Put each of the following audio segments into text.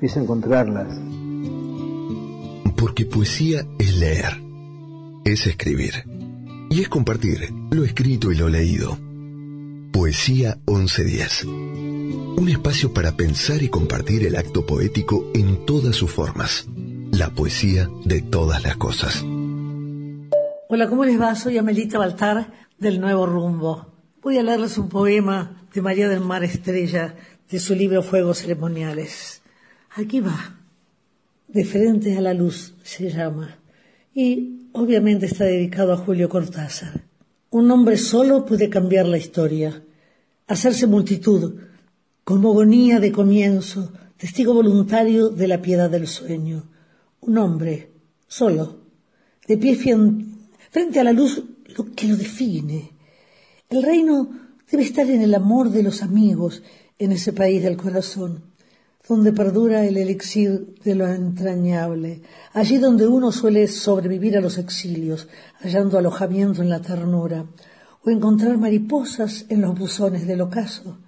es encontrarlas. Porque poesía es leer. Es escribir. Y es compartir lo escrito y lo leído. Poesía 1110. Un espacio para pensar y compartir el acto poético en todas sus formas. La poesía de todas las cosas. Hola, ¿cómo les va? Soy Amelita Baltar del Nuevo Rumbo. Voy a leerles un poema de María del Mar Estrella de su libro Fuegos Ceremoniales. Aquí va. De frente a la luz se llama. Y obviamente está dedicado a Julio Cortázar. Un hombre solo puede cambiar la historia hacerse multitud, como agonía de comienzo, testigo voluntario de la piedad del sueño. Un hombre, solo, de pie frente a la luz lo que lo define. El reino debe estar en el amor de los amigos en ese país del corazón, donde perdura el elixir de lo entrañable, allí donde uno suele sobrevivir a los exilios, hallando alojamiento en la ternura, o encontrar mariposas en los buzones del ocaso,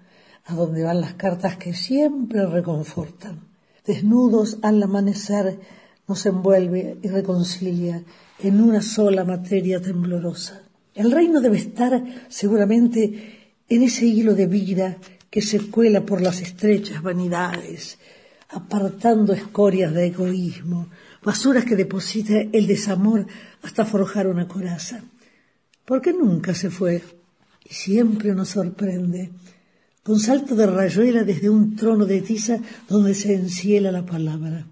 a donde van las cartas que siempre reconfortan. Desnudos al amanecer nos envuelve y reconcilia en una sola materia temblorosa. El reino debe estar seguramente en ese hilo de vida que se cuela por las estrechas vanidades, apartando escorias de egoísmo, basuras que deposita el desamor hasta forjar una coraza porque nunca se fue y siempre nos sorprende, con salto de rayuela desde un trono de tiza donde se enciela la palabra.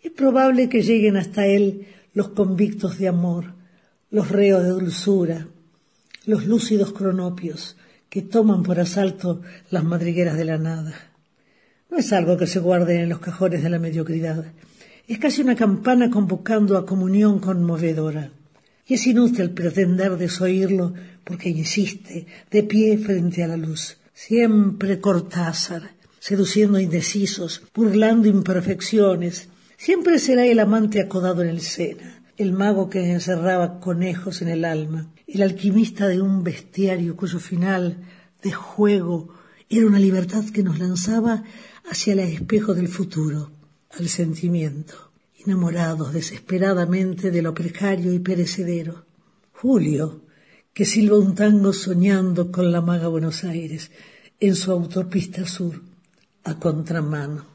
Es probable que lleguen hasta él los convictos de amor, los reos de dulzura, los lúcidos cronopios que toman por asalto las madrigueras de la nada. No es algo que se guarde en los cajones de la mediocridad. Es casi una campana convocando a comunión conmovedora. y es inútil pretender desoírlo porque insiste, de pie frente a la luz. Siempre Cortázar, seduciendo indecisos, burlando imperfecciones, siempre será el amante acodado en el Sena, el mago que encerraba conejos en el alma, el alquimista de un bestiario cuyo final de juego era una libertad que nos lanzaba hacia el espejo del futuro, al sentimiento, enamorados desesperadamente de lo precario y perecedero. Julio, que silba un tango soñando con la maga Buenos Aires en su autopista sur a contramano.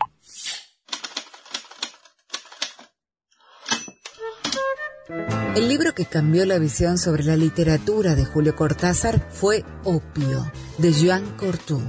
El libro que cambió la visión sobre la literatura de Julio Cortázar fue Opio, de Jean Cortou.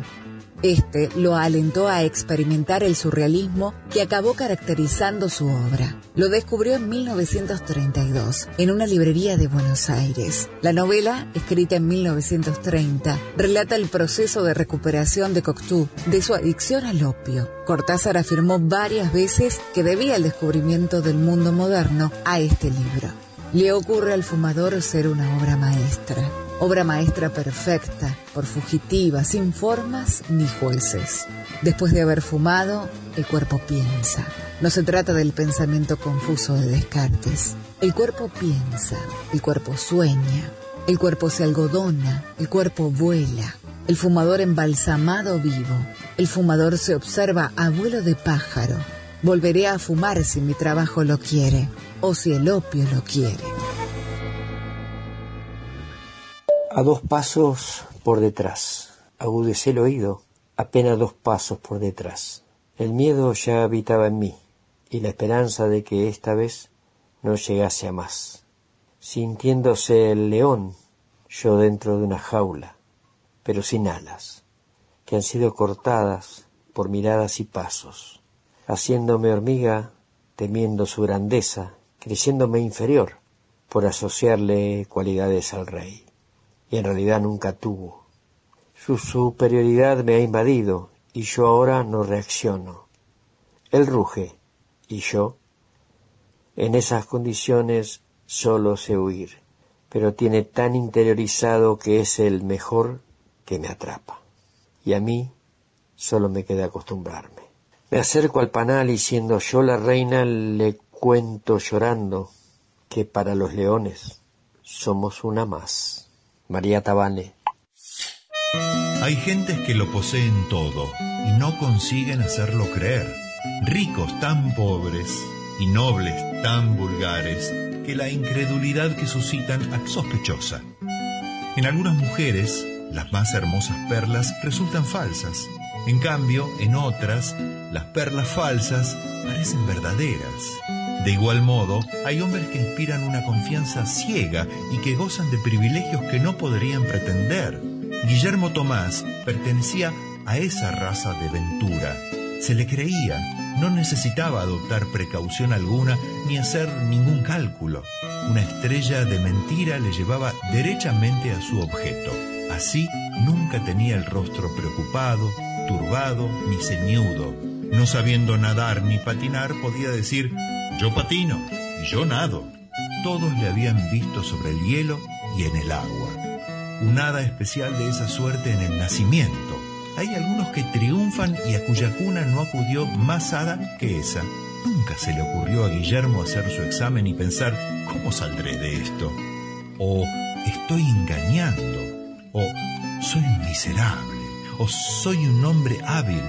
Este lo alentó a experimentar el surrealismo que acabó caracterizando su obra. Lo descubrió en 1932 en una librería de Buenos Aires. La novela, escrita en 1930, relata el proceso de recuperación de Cocteau de su adicción al opio. Cortázar afirmó varias veces que debía el descubrimiento del mundo moderno a este libro. Le ocurre al fumador ser una obra maestra obra maestra perfecta, por fugitiva, sin formas ni jueces. Después de haber fumado, el cuerpo piensa. No se trata del pensamiento confuso de Descartes. El cuerpo piensa, el cuerpo sueña, el cuerpo se algodona, el cuerpo vuela. El fumador embalsamado vivo. El fumador se observa abuelo de pájaro. Volveré a fumar si mi trabajo lo quiere o si el opio lo quiere. A dos pasos por detrás. Agudecé el oído, apenas dos pasos por detrás. El miedo ya habitaba en mí, y la esperanza de que esta vez no llegase a más. Sintiéndose el león, yo dentro de una jaula, pero sin alas, que han sido cortadas por miradas y pasos, haciéndome hormiga, temiendo su grandeza, creyéndome inferior, por asociarle cualidades al rey y en realidad nunca tuvo. Su superioridad me ha invadido y yo ahora no reacciono. Él ruge y yo, en esas condiciones, solo sé huir, pero tiene tan interiorizado que es el mejor que me atrapa. Y a mí solo me queda acostumbrarme. Me acerco al panal y siendo yo la reina le cuento llorando que para los leones somos una más. María Tabane. Hay gentes que lo poseen todo y no consiguen hacerlo creer. Ricos tan pobres y nobles tan vulgares que la incredulidad que suscitan es sospechosa. En algunas mujeres, las más hermosas perlas resultan falsas. En cambio, en otras, las perlas falsas parecen verdaderas. De igual modo, hay hombres que inspiran una confianza ciega y que gozan de privilegios que no podrían pretender. Guillermo Tomás pertenecía a esa raza de ventura. Se le creía, no necesitaba adoptar precaución alguna ni hacer ningún cálculo. Una estrella de mentira le llevaba derechamente a su objeto. Así nunca tenía el rostro preocupado, ni ceñudo. No sabiendo nadar ni patinar, podía decir yo patino yo nado. Todos le habían visto sobre el hielo y en el agua. Un hada especial de esa suerte en el nacimiento. Hay algunos que triunfan y a cuya cuna no acudió más hada que esa. Nunca se le ocurrió a Guillermo hacer su examen y pensar, ¿cómo saldré de esto? O estoy engañando. O soy miserable. O soy un hombre hábil.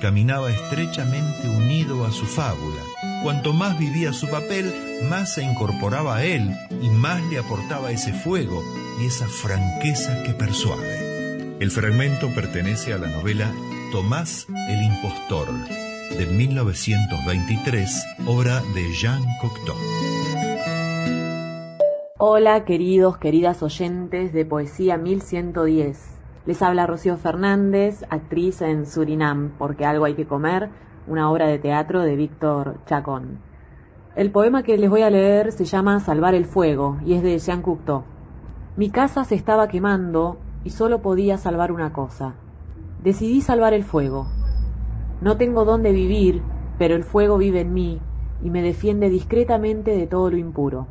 Caminaba estrechamente unido a su fábula Cuanto más vivía su papel, más se incorporaba a él y más le aportaba ese fuego y esa franqueza que persuade. El fragmento pertenece a la novela Tomás el Impostor, de 1923, obra de Jean Cocteau. Hola queridos, queridas oyentes de Poesía 1110. Les habla Rocío Fernández, actriz en Surinam, porque algo hay que comer una obra de teatro de Víctor Chacón. El poema que les voy a leer se llama Salvar el fuego y es de Jean Cocteau. Mi casa se estaba quemando y solo podía salvar una cosa. Decidí salvar el fuego. No tengo dónde vivir, pero el fuego vive en mí y me defiende discretamente de todo lo impuro.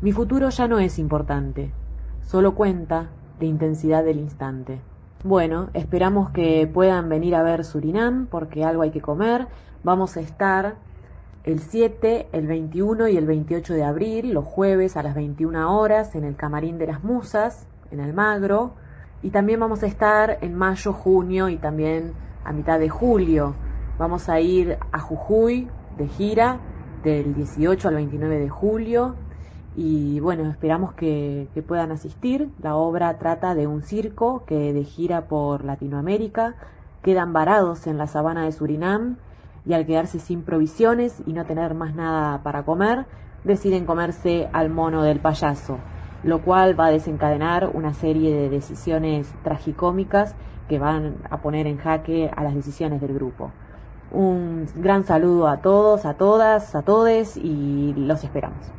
Mi futuro ya no es importante, solo cuenta la intensidad del instante. Bueno, esperamos que puedan venir a ver Surinam porque algo hay que comer. Vamos a estar el 7, el 21 y el 28 de abril, los jueves a las 21 horas, en el Camarín de las Musas, en Almagro. Y también vamos a estar en mayo, junio y también a mitad de julio. Vamos a ir a Jujuy de gira del 18 al 29 de julio y bueno, esperamos que, puedan asistir. La obra trata de un circo que de gira por Latinoamérica quedan varados en la sabana de Surinam y al quedarse sin provisiones y no tener más nada para comer, deciden comerse al mono del payaso, lo cual va a desencadenar una serie de decisiones tragicómicas que van a poner en jaque a las decisiones del grupo. Un gran saludo a todos, a todas, a todes y los esperamos.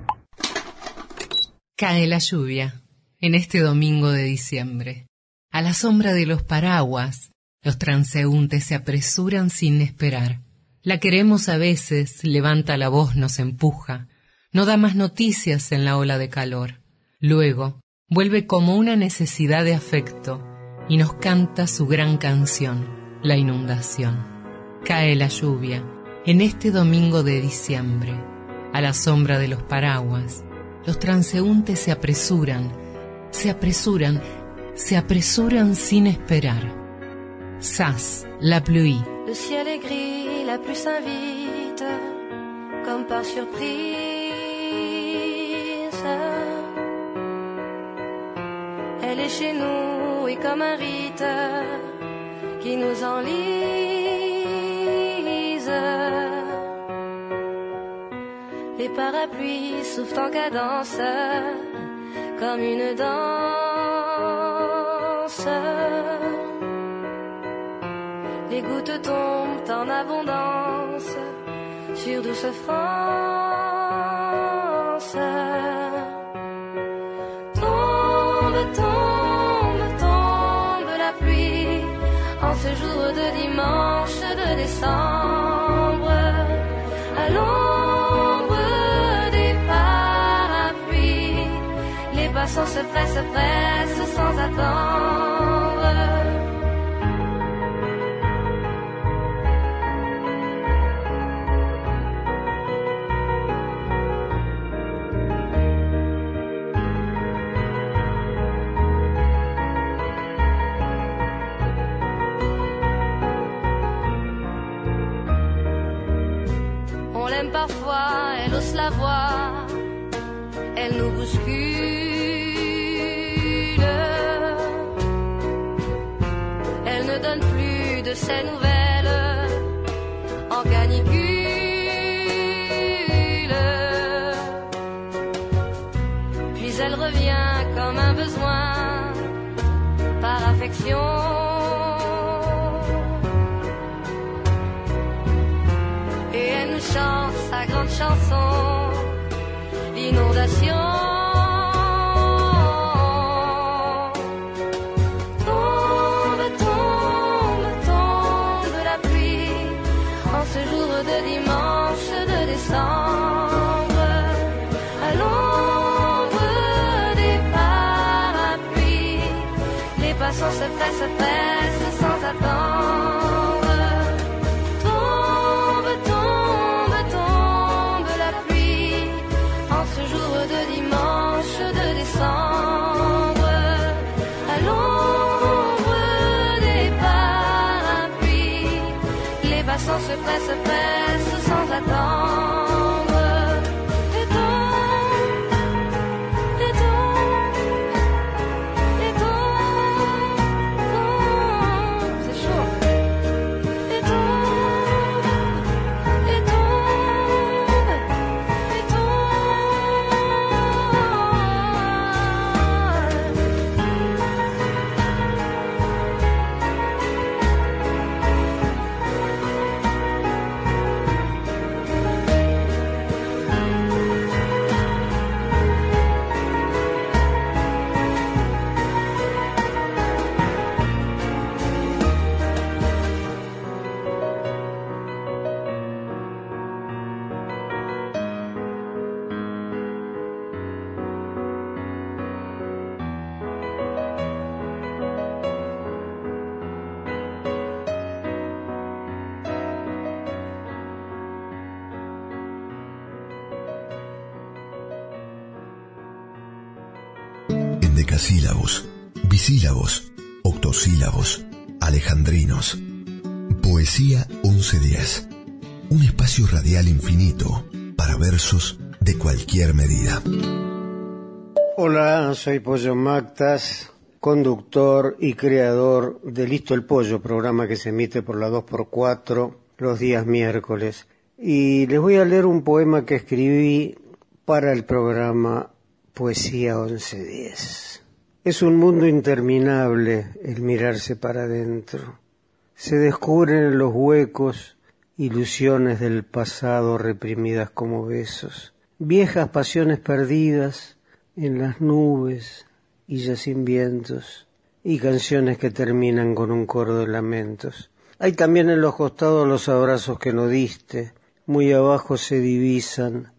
Cae la lluvia en este domingo de diciembre. A la sombra de los paraguas, los transeúntes se apresuran sin esperar. La queremos a veces, levanta la voz, nos empuja, no da más noticias en la ola de calor. Luego, vuelve como una necesidad de afecto y nos canta su gran canción, la inundación. Cae la lluvia en este domingo de diciembre, a la sombra de los paraguas, los transeúntes se apresuran, se apresuran, se apresuran sin esperar. Sas, la pluie. Le ciel est gris, la pluie s'invite, comme par surprise. Elle est chez nous et comme un rite qui nous enlise. Les parapluies soufflent en cadence comme une danse. Les gouttes tombent en abondance sur douce France. Passants se presse, se presse sans attendre. On l'aime parfois, elle ose la voir, elle nous bouscule. Plus de ses nouvelles en canicule. Puis elle revient comme un besoin par affection. Et elle nous chante sa grande chanson, l'inondation. presse, presse sans attendre. Bisílabos, octosílabos, alejandrinos. Poesía 1110. Un espacio radial infinito para versos de cualquier medida. Hola, soy Pollo Mactas, conductor y creador de Listo el Pollo, programa que se emite por la 2x4 los días miércoles. Y les voy a leer un poema que escribí para el programa Poesía 1110. Es un mundo interminable el mirarse para adentro. Se descubren en los huecos ilusiones del pasado reprimidas como besos, viejas pasiones perdidas, en las nubes y ya sin vientos, y canciones que terminan con un coro de lamentos. Hay también en los costados los abrazos que no diste, muy abajo se divisan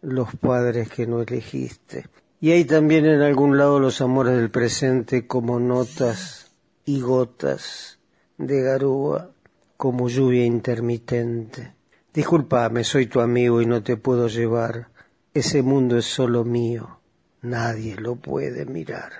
los padres que no elegiste. Y hay también en algún lado los amores del presente como notas y gotas de garúa, como lluvia intermitente. Disculpame, soy tu amigo y no te puedo llevar. Ese mundo es solo mío Nadie lo puede mirar.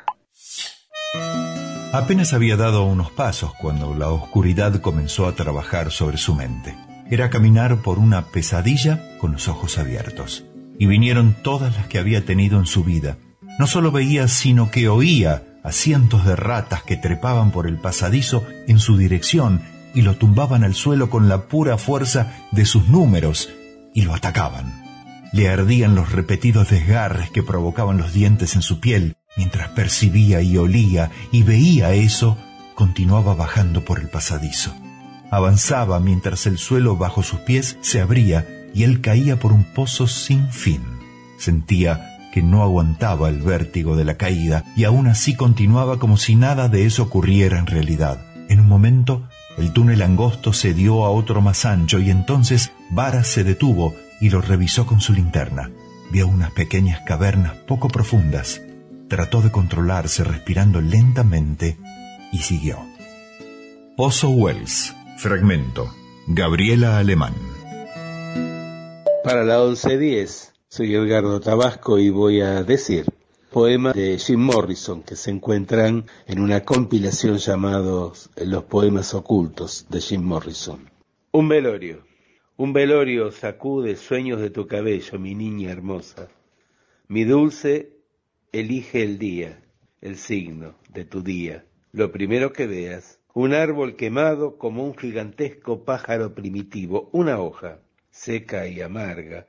Apenas había dado unos pasos cuando la oscuridad comenzó a trabajar sobre su mente. Era caminar por una pesadilla con los ojos abiertos. Y vinieron todas las que había tenido en su vida. No solo veía, sino que oía a cientos de ratas que trepaban por el pasadizo en su dirección y lo tumbaban al suelo con la pura fuerza de sus números y lo atacaban. Le ardían los repetidos desgarres que provocaban los dientes en su piel. Mientras percibía y olía y veía eso, continuaba bajando por el pasadizo. Avanzaba mientras el suelo bajo sus pies se abría y él caía por un pozo sin fin. Sentía que no aguantaba el vértigo de la caída y aún así continuaba como si nada de eso ocurriera en realidad. En un momento, el túnel angosto se dio a otro más ancho y entonces Vara se detuvo y lo revisó con su linterna. Vio unas pequeñas cavernas poco profundas. Trató de controlarse respirando lentamente y siguió. Pozo Wells, fragmento. Gabriela Alemán. Para la 1110, soy Edgardo Tabasco y voy a decir poemas de Jim Morrison que se encuentran en una compilación llamados Los Poemas Ocultos de Jim Morrison. Un velorio. Un velorio sacude sueños de tu cabello, mi niña hermosa. Mi dulce elige el día, el signo de tu día. Lo primero que veas, un árbol quemado como un gigantesco pájaro primitivo, una hoja seca y amarga,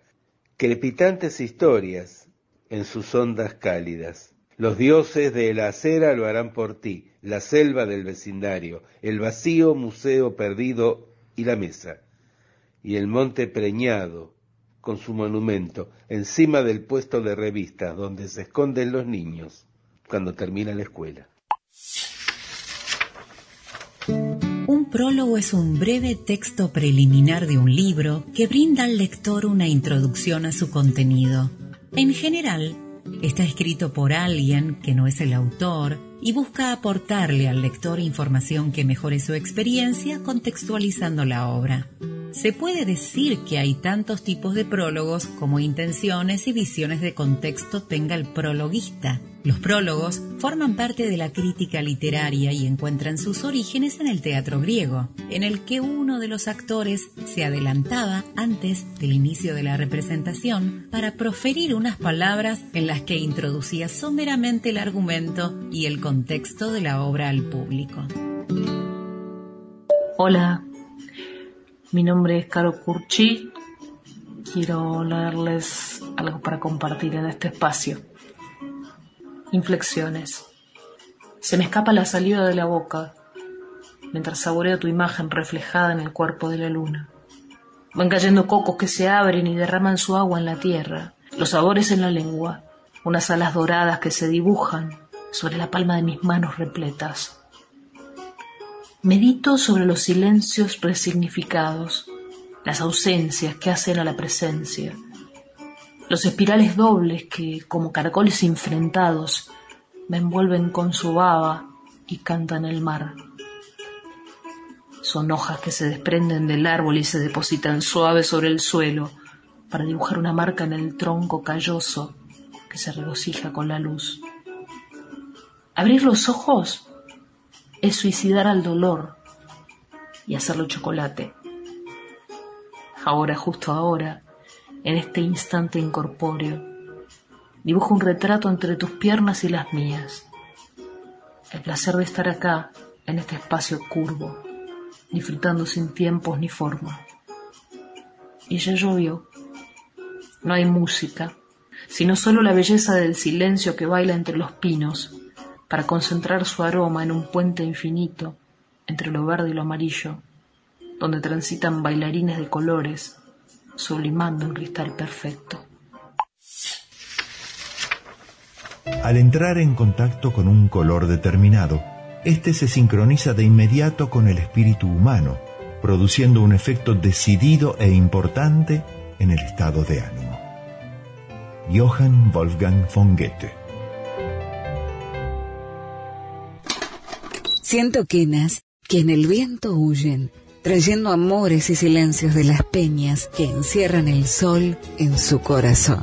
crepitantes historias en sus ondas cálidas. Los dioses de la acera lo harán por ti, la selva del vecindario, el vacío museo perdido y la mesa y el monte preñado con su monumento encima del puesto de revistas donde se esconden los niños cuando termina la escuela. Prólogo es un breve texto preliminar de un libro que brinda al lector una introducción a su contenido. En general, está escrito por alguien que no es el autor y busca aportarle al lector información que mejore su experiencia contextualizando la obra. Se puede decir que hay tantos tipos de prólogos como intenciones y visiones de contexto tenga el prologuista. Los prólogos forman parte de la crítica literaria y encuentran sus orígenes en el teatro griego, en el que uno de los actores se adelantaba antes del inicio de la representación para proferir unas palabras en las que introducía someramente el argumento y el contexto de la obra al público. Hola, mi nombre es Caro Curchi. Quiero leerles algo para compartir en este espacio. Inflexiones. Se me escapa la saliva de la boca mientras saboreo tu imagen reflejada en el cuerpo de la luna. Van cayendo cocos que se abren y derraman su agua en la tierra, los sabores en la lengua, unas alas doradas que se dibujan sobre la palma de mis manos repletas. Medito sobre los silencios resignificados, las ausencias que hacen a la presencia, los espirales dobles que, como caracoles enfrentados, me envuelven con su baba y cantan el mar. Son hojas que se desprenden del árbol y se depositan suaves sobre el suelo para dibujar una marca en el tronco calloso que se regocija con la luz. Abrir los ojos es suicidar al dolor y hacerlo chocolate. Ahora, justo ahora, en este instante incorpóreo, dibujo un retrato entre tus piernas y las mías. El placer de estar acá, en este espacio curvo, disfrutando sin tiempos ni forma. Y ya llovió. No hay música, sino solo la belleza del silencio que baila entre los pinos para concentrar su aroma en un puente infinito entre lo verde y lo amarillo, donde transitan bailarines de colores, sublimando un cristal perfecto. Al entrar en contacto con un color determinado, este se sincroniza de inmediato con el espíritu humano, produciendo un efecto decidido e importante en el estado de ánimo. Johann Wolfgang von Goethe Siento quenas que en el viento huyen, trayendo amores y silencios de las peñas que encierran el sol en su corazón.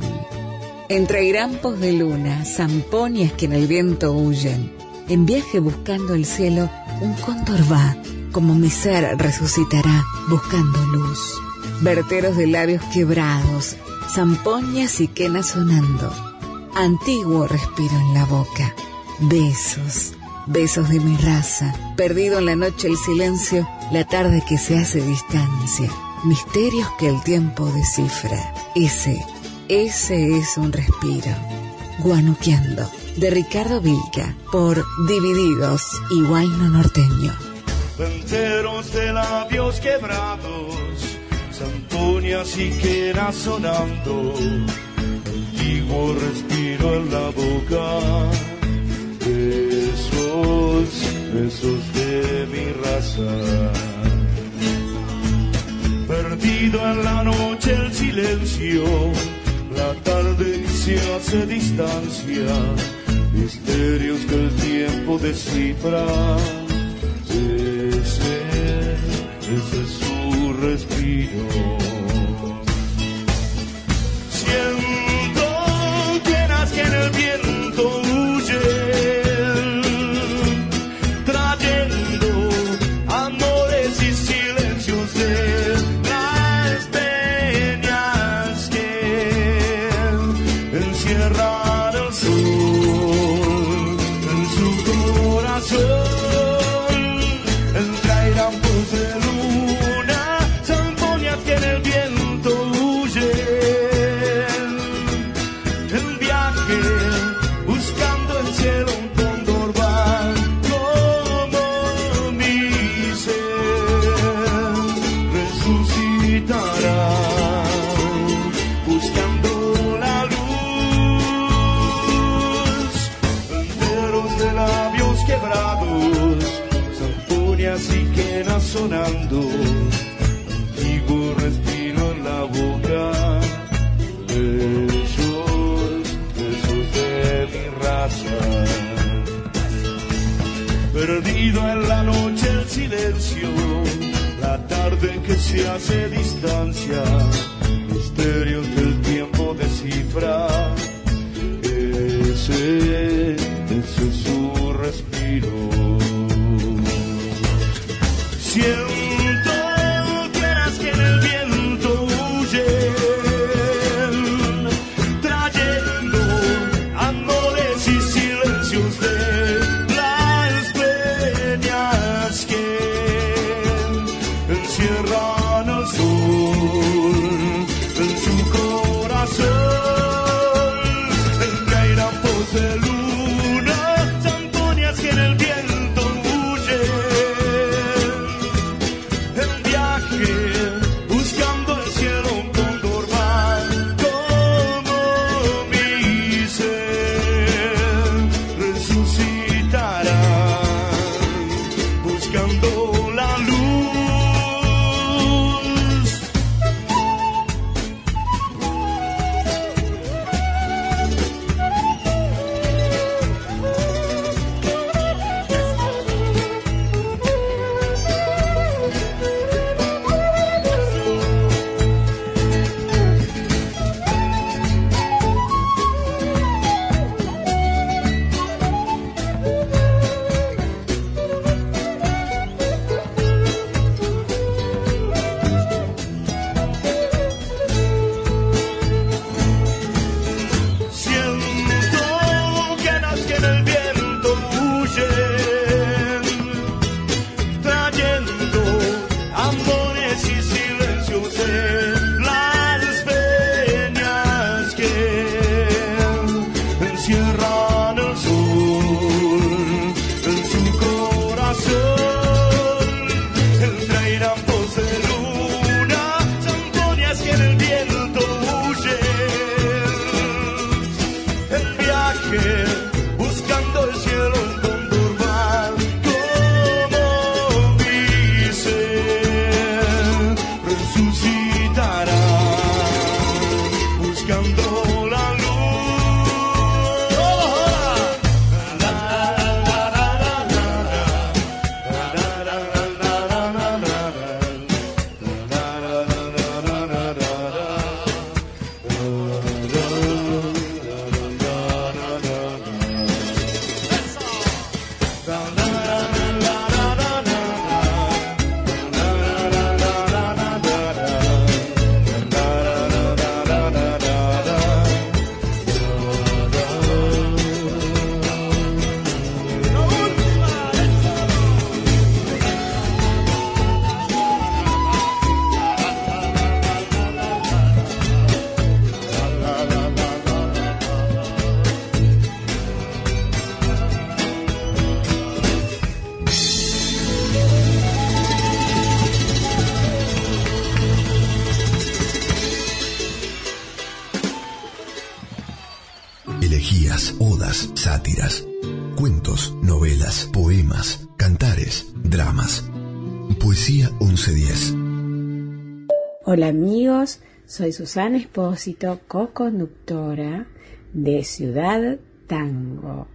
Entre grampos de luna, zamponias que en el viento huyen, en viaje buscando el cielo, un cóndor va, como mi ser resucitará, buscando luz. Verteros de labios quebrados, zampoñas y quenas sonando. Antiguo respiro en la boca. Besos, besos de mi raza. Perdido en la noche el silencio, la tarde que se hace distancia. Misterios que el tiempo descifra. Ese, ese es un respiro. Guanuqueando de Ricardo Vilca por Divididos y Guayno Norteño. Venteros de labios quebrados, zamponias y sonando, antiguo respiro en la boca, besos, besos de mi raza. Perdido en la noche el silencio, la tarde se hace distancia misterios que el tiempo descifra. Ese, ese es su respiro. Siento llenas que en el viento se hace distancia, misterios que el tiempo descifra. Ese, ese es su respiro. Hola amigos, soy Susana Espósito, co-conductora de Ciudad Tango.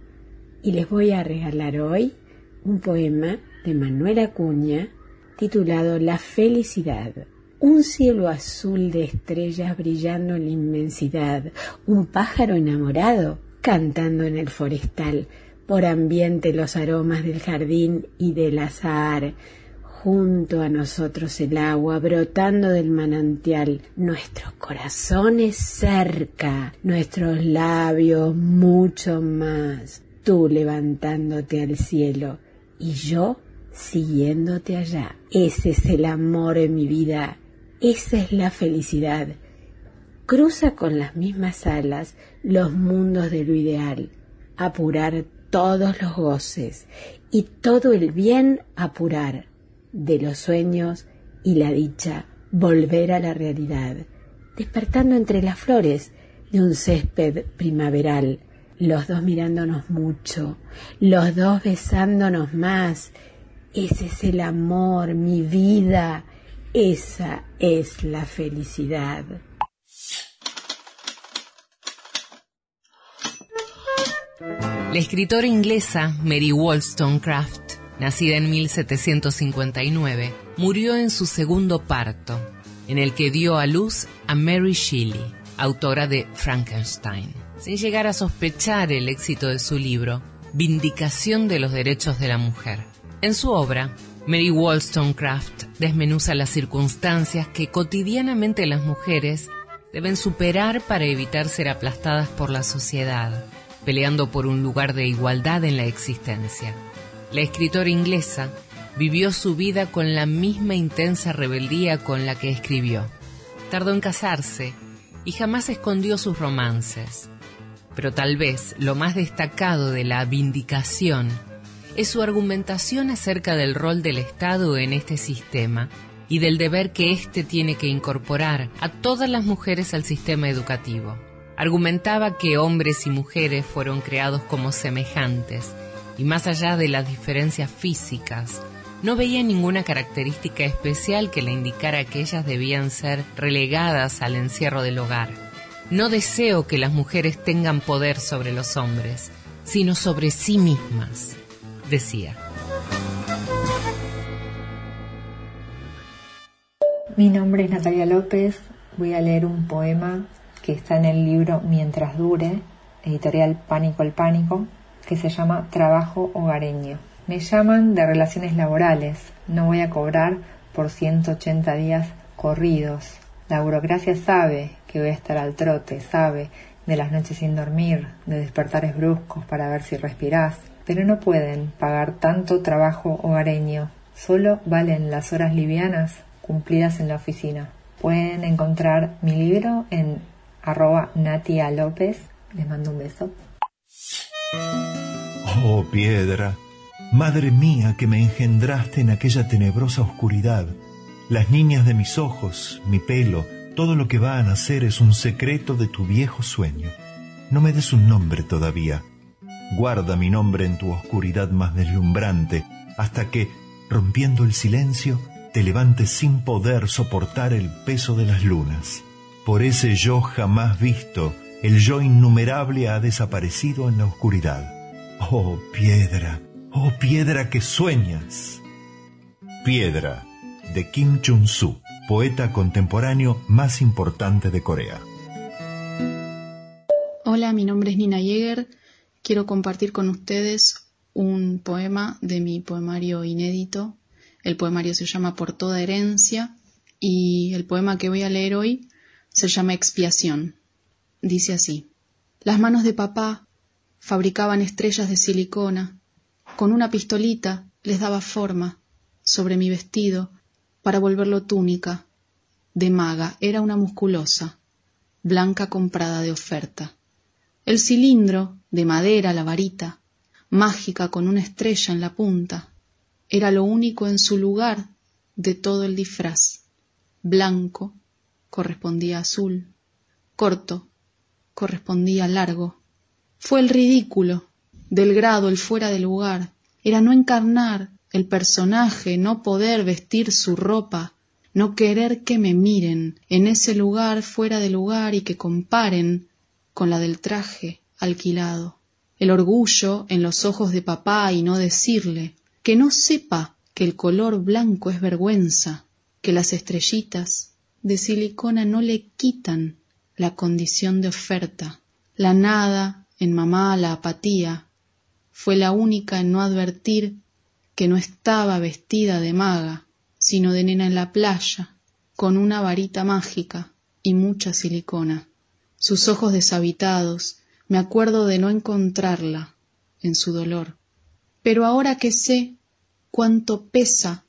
Y les voy a regalar hoy un poema de Manuel Acuña titulado La felicidad. Un cielo azul de estrellas brillando en la inmensidad, un pájaro enamorado cantando en el forestal, por ambiente los aromas del jardín y del azahar, junto a nosotros el agua brotando del manantial, nuestros corazones cerca, nuestros labios mucho más, tú levantándote al cielo y yo siguiéndote allá. Ese es el amor en mi vida, esa es la felicidad. Cruza con las mismas alas los mundos de lo ideal, apurar todos los goces y todo el bien apurar de los sueños y la dicha, volver a la realidad, despertando entre las flores de un césped primaveral, los dos mirándonos mucho, los dos besándonos más. Ese es el amor, mi vida, esa es la felicidad. La escritora inglesa Mary Wollstonecraft nacida en 1759, murió en su segundo parto, en el que dio a luz a Mary Shelley, autora de Frankenstein, sin llegar a sospechar el éxito de su libro, Vindicación de los Derechos de la Mujer. En su obra, Mary Wollstonecraft desmenuza las circunstancias que cotidianamente las mujeres deben superar para evitar ser aplastadas por la sociedad, peleando por un lugar de igualdad en la existencia. La escritora inglesa vivió su vida con la misma intensa rebeldía con la que escribió. Tardó en casarse y jamás escondió sus romances. Pero tal vez lo más destacado de la vindicación es su argumentación acerca del rol del Estado en este sistema y del deber que éste tiene que incorporar a todas las mujeres al sistema educativo. Argumentaba que hombres y mujeres fueron creados como semejantes y más allá de las diferencias físicas, no veía ninguna característica especial que le indicara que ellas debían ser relegadas al encierro del hogar. No deseo que las mujeres tengan poder sobre los hombres, sino sobre sí mismas, decía. Mi nombre es Natalia López, voy a leer un poema que está en el libro Mientras dure, editorial Pánico al Pánico, que se llama Trabajo Hogareño. Me llaman de relaciones laborales. No voy a cobrar por 180 días corridos. La burocracia sabe que voy a estar al trote, sabe de las noches sin dormir, de despertares bruscos para ver si respirás, pero no pueden pagar tanto trabajo hogareño. Solo valen las horas livianas cumplidas en la oficina. Pueden encontrar mi libro en arroba Natia López. Les mando un beso. Oh piedra, madre mía que me engendraste en aquella tenebrosa oscuridad, las niñas de mis ojos, mi pelo, todo lo que va a nacer es un secreto de tu viejo sueño. No me des un nombre todavía. Guarda mi nombre en tu oscuridad más deslumbrante, hasta que, rompiendo el silencio, te levantes sin poder soportar el peso de las lunas. Por ese yo jamás visto, el yo innumerable ha desaparecido en la oscuridad. Oh piedra, oh piedra que sueñas. Piedra, de Kim Chun-soo, poeta contemporáneo más importante de Corea. Hola, mi nombre es Nina Jäger. Quiero compartir con ustedes un poema de mi poemario inédito. El poemario se llama Por toda herencia y el poema que voy a leer hoy se llama Expiación. Dice así. Las manos de papá fabricaban estrellas de silicona. Con una pistolita les daba forma sobre mi vestido para volverlo túnica. De maga era una musculosa, blanca comprada de oferta. El cilindro, de madera, la varita, mágica con una estrella en la punta, era lo único en su lugar de todo el disfraz. Blanco correspondía azul, corto correspondía largo. Fue el ridículo, del grado, el fuera de lugar, era no encarnar el personaje, no poder vestir su ropa, no querer que me miren en ese lugar fuera de lugar y que comparen con la del traje alquilado. El orgullo en los ojos de papá y no decirle que no sepa que el color blanco es vergüenza, que las estrellitas de silicona no le quitan la condición de oferta. La nada en mamá, la apatía, fue la única en no advertir que no estaba vestida de maga, sino de nena en la playa, con una varita mágica y mucha silicona. Sus ojos deshabitados, me acuerdo de no encontrarla en su dolor. Pero ahora que sé cuánto pesa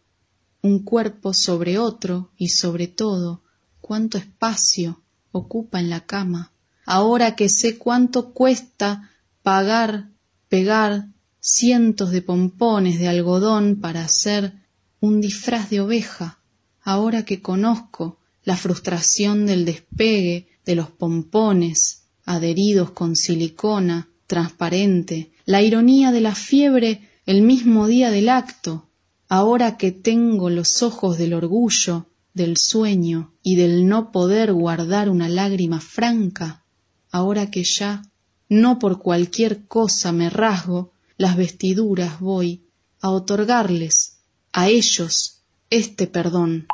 un cuerpo sobre otro y sobre todo cuánto espacio ocupa en la cama, ahora que sé cuánto cuesta pagar, pegar cientos de pompones de algodón para hacer un disfraz de oveja, ahora que conozco la frustración del despegue de los pompones adheridos con silicona transparente, la ironía de la fiebre el mismo día del acto, ahora que tengo los ojos del orgullo, del sueño y del no poder guardar una lágrima franca, ahora que ya no por cualquier cosa me rasgo las vestiduras voy a otorgarles a ellos este perdón.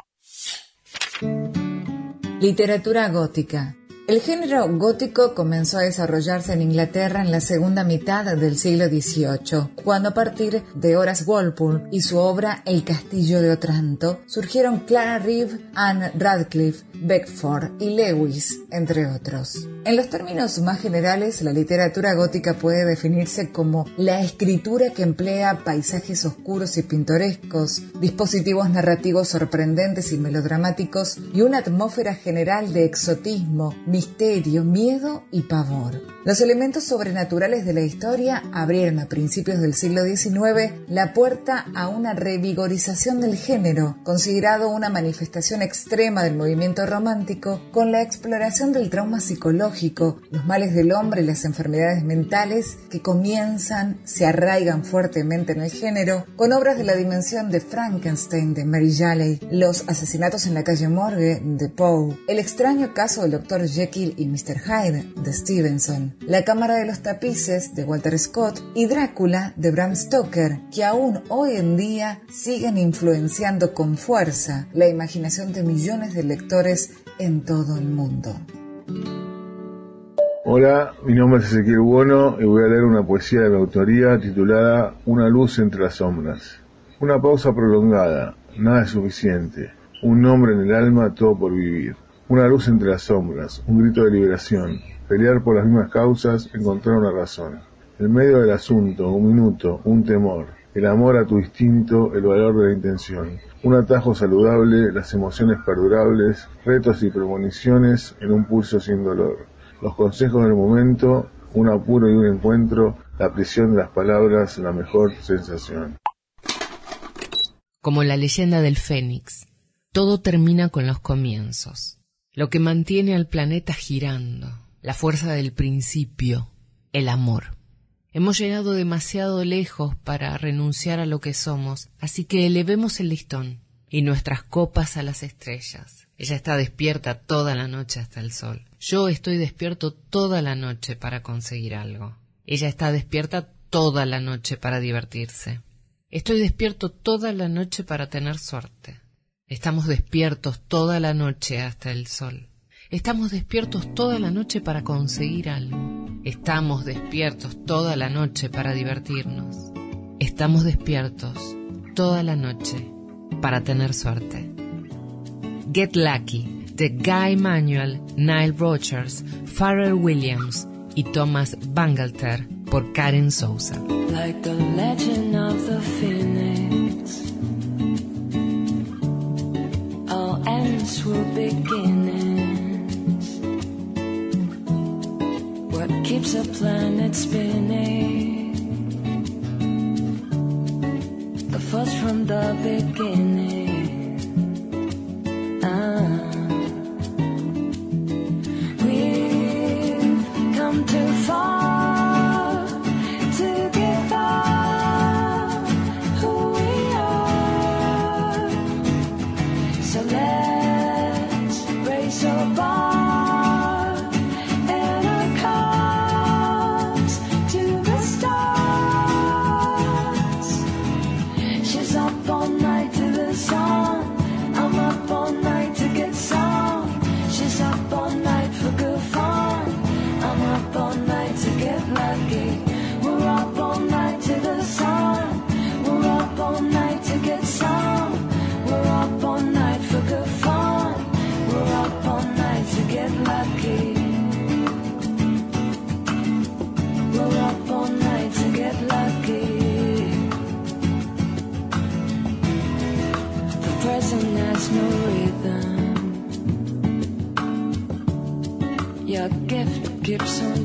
Literatura gótica. El género gótico comenzó a desarrollarse en Inglaterra en la segunda mitad del siglo XVIII, cuando a partir de Horace Walpole y su obra El Castillo de Otranto surgieron Clara Reeve, Anne Radcliffe, Beckford y Lewis, entre otros. En los términos más generales, la literatura gótica puede definirse como la escritura que emplea paisajes oscuros y pintorescos, dispositivos narrativos sorprendentes y melodramáticos y una atmósfera general de exotismo, misterio, miedo y pavor. Los elementos sobrenaturales de la historia abrieron a principios del siglo XIX la puerta a una revigorización del género, considerado una manifestación extrema del movimiento romántico, con la exploración del trauma psicológico, los males del hombre y las enfermedades mentales que comienzan, se arraigan fuertemente en el género, con obras de la dimensión de Frankenstein de Mary Shelley, los asesinatos en la calle Morgue de Poe, el extraño caso del Dr. Jekyll y Mr. Hyde de Stevenson, La Cámara de los Tapices de Walter Scott y Drácula de Bram Stoker, que aún hoy en día siguen influenciando con fuerza la imaginación de millones de lectores en todo el mundo. Hola, mi nombre es Ezequiel Bueno y voy a leer una poesía de mi autoría titulada Una luz entre las sombras. Una pausa prolongada, nada es suficiente. Un nombre en el alma, todo por vivir. Una luz entre las sombras, un grito de liberación. pelear por las mismas causas, encontrar una razón. En medio del asunto, un minuto, un temor, el amor a tu instinto, el valor de la intención. Un atajo saludable, las emociones perdurables, retos y premoniciones en un pulso sin dolor. Los consejos del momento, un apuro y un encuentro, la prisión de las palabras, la mejor sensación. Como la leyenda del Fénix, todo termina con los comienzos. Lo que mantiene al planeta girando, la fuerza del principio, el amor. Hemos llegado demasiado lejos para renunciar a lo que somos, así que elevemos el listón y nuestras copas a las estrellas. Ella está despierta toda la noche hasta el sol. Yo estoy despierto toda la noche para conseguir algo. Ella está despierta toda la noche para divertirse. Estoy despierto toda la noche para tener suerte. Estamos despiertos toda la noche hasta el sol. Estamos despiertos toda la noche para conseguir algo. Estamos despiertos toda la noche para divertirnos. Estamos despiertos toda la noche para tener suerte. Get Lucky de Guy Manuel, Nile Rogers, Pharrell Williams y Thomas Bangalter por Karen Souza. Like the legend of the were beginnings. What keeps a planet spinning? The first from the beginning. Ah. Gibson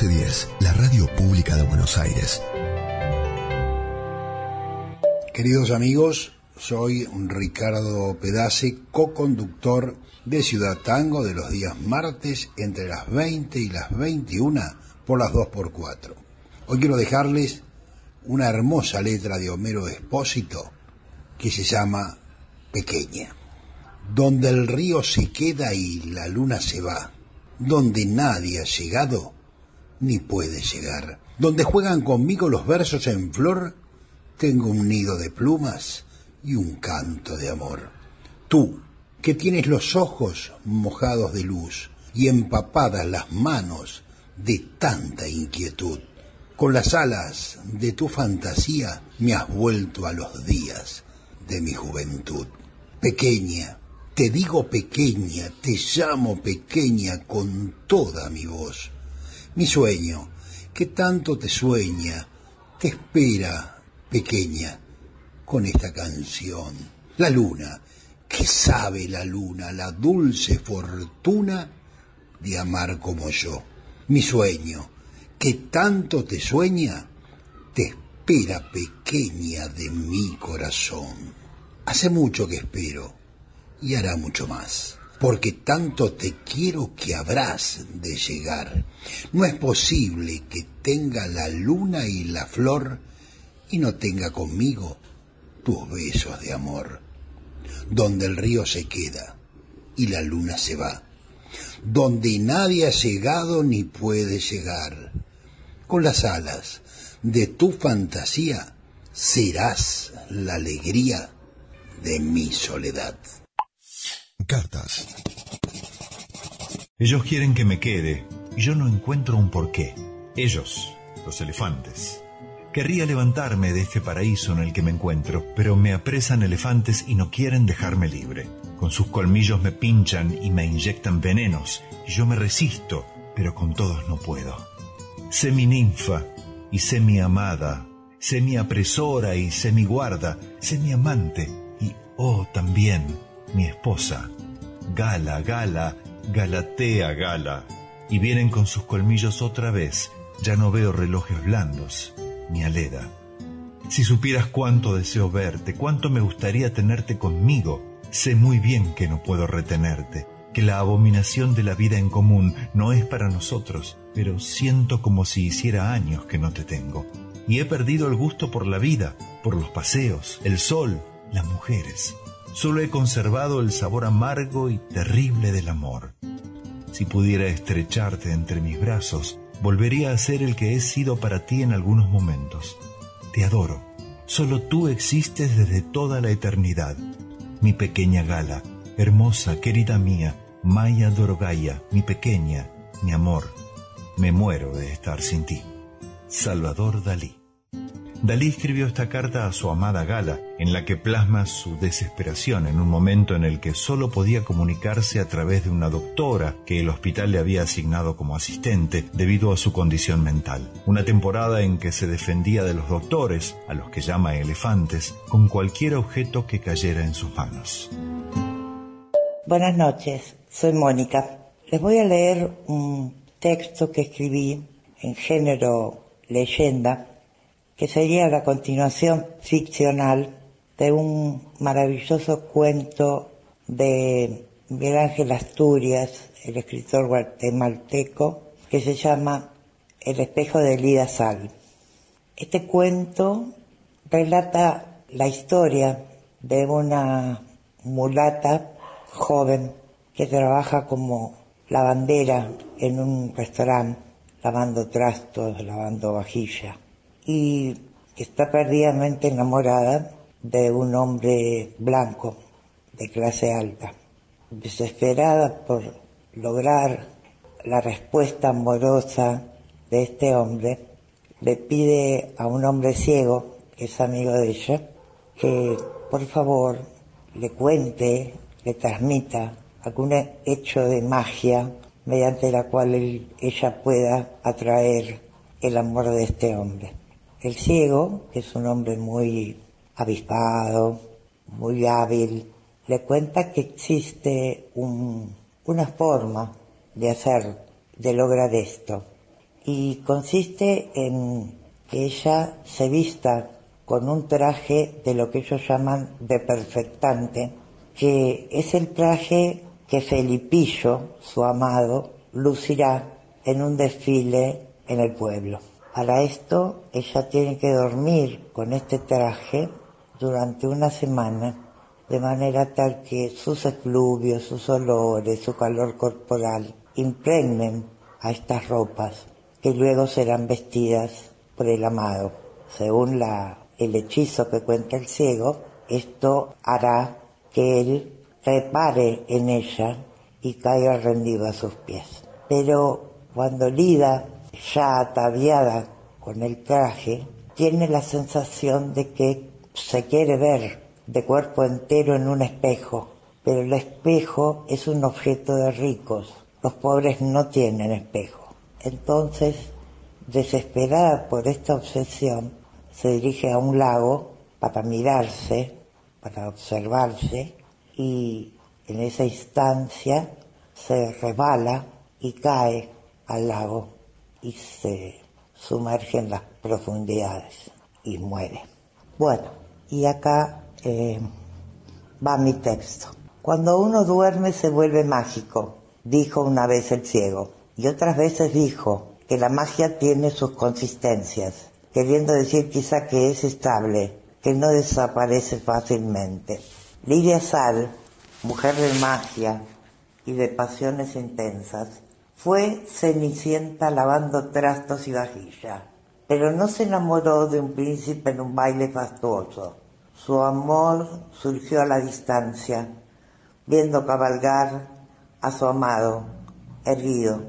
1110, la radio pública de Buenos Aires. Queridos amigos, soy Ricardo Pedace, co-conductor de Ciudad Tango de los días martes entre las 20 y las 21 por las 2x4. Hoy quiero dejarles una hermosa letra de Homero Espósito que se llama Pequeña. Donde el río se queda y la luna se va, donde nadie ha llegado ni puede llegar, donde juegan conmigo los versos en flor, tengo un nido de plumas y un canto de amor. Tú, que tienes los ojos mojados de luz y empapadas las manos de tanta inquietud, con las alas de tu fantasía me has vuelto a los días de mi juventud. Pequeña, te digo pequeña, te llamo pequeña con toda mi voz. Mi sueño, que tanto te sueña, te espera, pequeña, con esta canción. La luna, ¿qué sabe la luna, la dulce fortuna de amar como yo? Mi sueño, que tanto te sueña, te espera pequeña de mi corazón. Hace mucho que espero y hará mucho más, porque tanto te quiero que habrás de llegar. No es posible que tenga la luna y la flor y no tenga conmigo tus besos de amor, donde el río se queda y la luna se va, donde nadie ha llegado ni puede llegar. Con las alas de tu fantasía serás la alegría de mi soledad. Cartas. Ellos quieren que me quede y yo no encuentro un porqué. Ellos, los elefantes. Querría levantarme de este paraíso en el que me encuentro, pero me apresan elefantes y no quieren dejarme libre. Con sus colmillos me pinchan y me inyectan venenos, y yo me resisto, pero con todos no puedo. Sé mi ninfa y sé mi amada, sé mi apresora y sé mi guarda, sé mi amante y, oh, también mi esposa. Gala, gala, galatea, gala. Y vienen con sus colmillos otra vez. Ya no veo relojes blandos, ni aleda. Si supieras cuánto deseo verte, cuánto me gustaría tenerte conmigo, sé muy bien que no puedo retenerte, que la abominación de la vida en común no es para nosotros, pero siento como si hiciera años que no te tengo. Y he perdido el gusto por la vida, por los paseos, el sol, las mujeres. Solo he conservado el sabor amargo y terrible del amor. Si pudiera estrecharte entre mis brazos, volvería a ser el que he sido para ti en algunos momentos. Te adoro. Solo tú existes desde toda la eternidad. Mi pequeña gala, hermosa, querida mía, Maya Dorogaya, mi pequeña, mi amor. Me muero de estar sin ti. Salvador Dalí. Dalí escribió esta carta a su amada Gala, en la que plasma su desesperación en un momento en el que solo podía comunicarse a través de una doctora que el hospital le había asignado como asistente debido a su condición mental. Una temporada en que se defendía de los doctores, a los que llama elefantes, con cualquier objeto que cayera en sus manos. Buenas noches, soy Mónica. Les voy a leer un texto que escribí en género leyenda que sería la continuación ficcional de un maravilloso cuento de Miguel Ángel Asturias, el escritor guatemalteco, que se llama El espejo de Lida Sal. Este cuento relata la historia de una mulata joven que trabaja como lavandera en un restaurante, lavando trastos, lavando vajilla y está perdidamente enamorada de un hombre blanco de clase alta. Desesperada por lograr la respuesta amorosa de este hombre, le pide a un hombre ciego, que es amigo de ella, que por favor le cuente, le transmita algún hecho de magia mediante la cual ella pueda atraer el amor de este hombre. El ciego, que es un hombre muy avispado, muy hábil, le cuenta que existe un- una forma de hacer, de lograr esto. Y consiste en que ella se vista con un traje de lo que ellos llaman de perfectante, que es el traje que Felipillo, su amado, lucirá en un desfile en el pueblo. Para esto ella tiene que dormir con este traje durante una semana, de manera tal que sus efluvios, sus olores, su calor corporal impregnen a estas ropas, que luego serán vestidas por el amado. Según la, el hechizo que cuenta el ciego, Esto hará que él repare en ella y caiga rendido a sus pies. Pero cuando Lida, ya ataviada con el traje, tiene la sensación de que se quiere ver de cuerpo entero en un espejo, pero el espejo es un objeto de ricos. Los pobres no tienen espejo. Entonces, desesperada por esta obsesión, se dirige a un lago para mirarse, para observarse, y en esa instancia se resbala y cae al lago y se sumerge en las profundidades y muere. Bueno, y acá eh, va mi texto. Cuando uno duerme se vuelve mágico, dijo una vez el ciego, y otras veces dijo que la magia tiene sus consistencias, queriendo decir quizá que es estable, que no desaparece fácilmente. Lidia Sal, mujer de magia y de pasiones intensas, fue cenicienta lavando trastos y vajilla, pero no se enamoró de un príncipe en un baile fastuoso. Su amor surgió a la distancia, viendo cabalgar a su amado, erguido,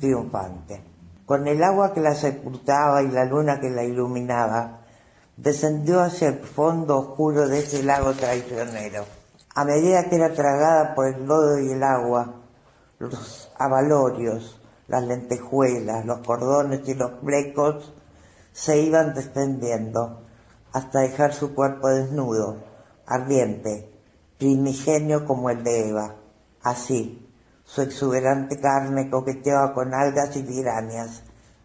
triunfante. Con el agua que la sepultaba y la luna que la iluminaba, descendió hacia el fondo oscuro de ese lago traicionero. A medida que era tragada por el lodo y el agua, los abalorios, las lentejuelas, los cordones y los flecos se iban desprendiendo hasta dejar su cuerpo desnudo, ardiente, primigenio como el de Eva. Así, su exuberante carne coqueteaba con algas y pirañas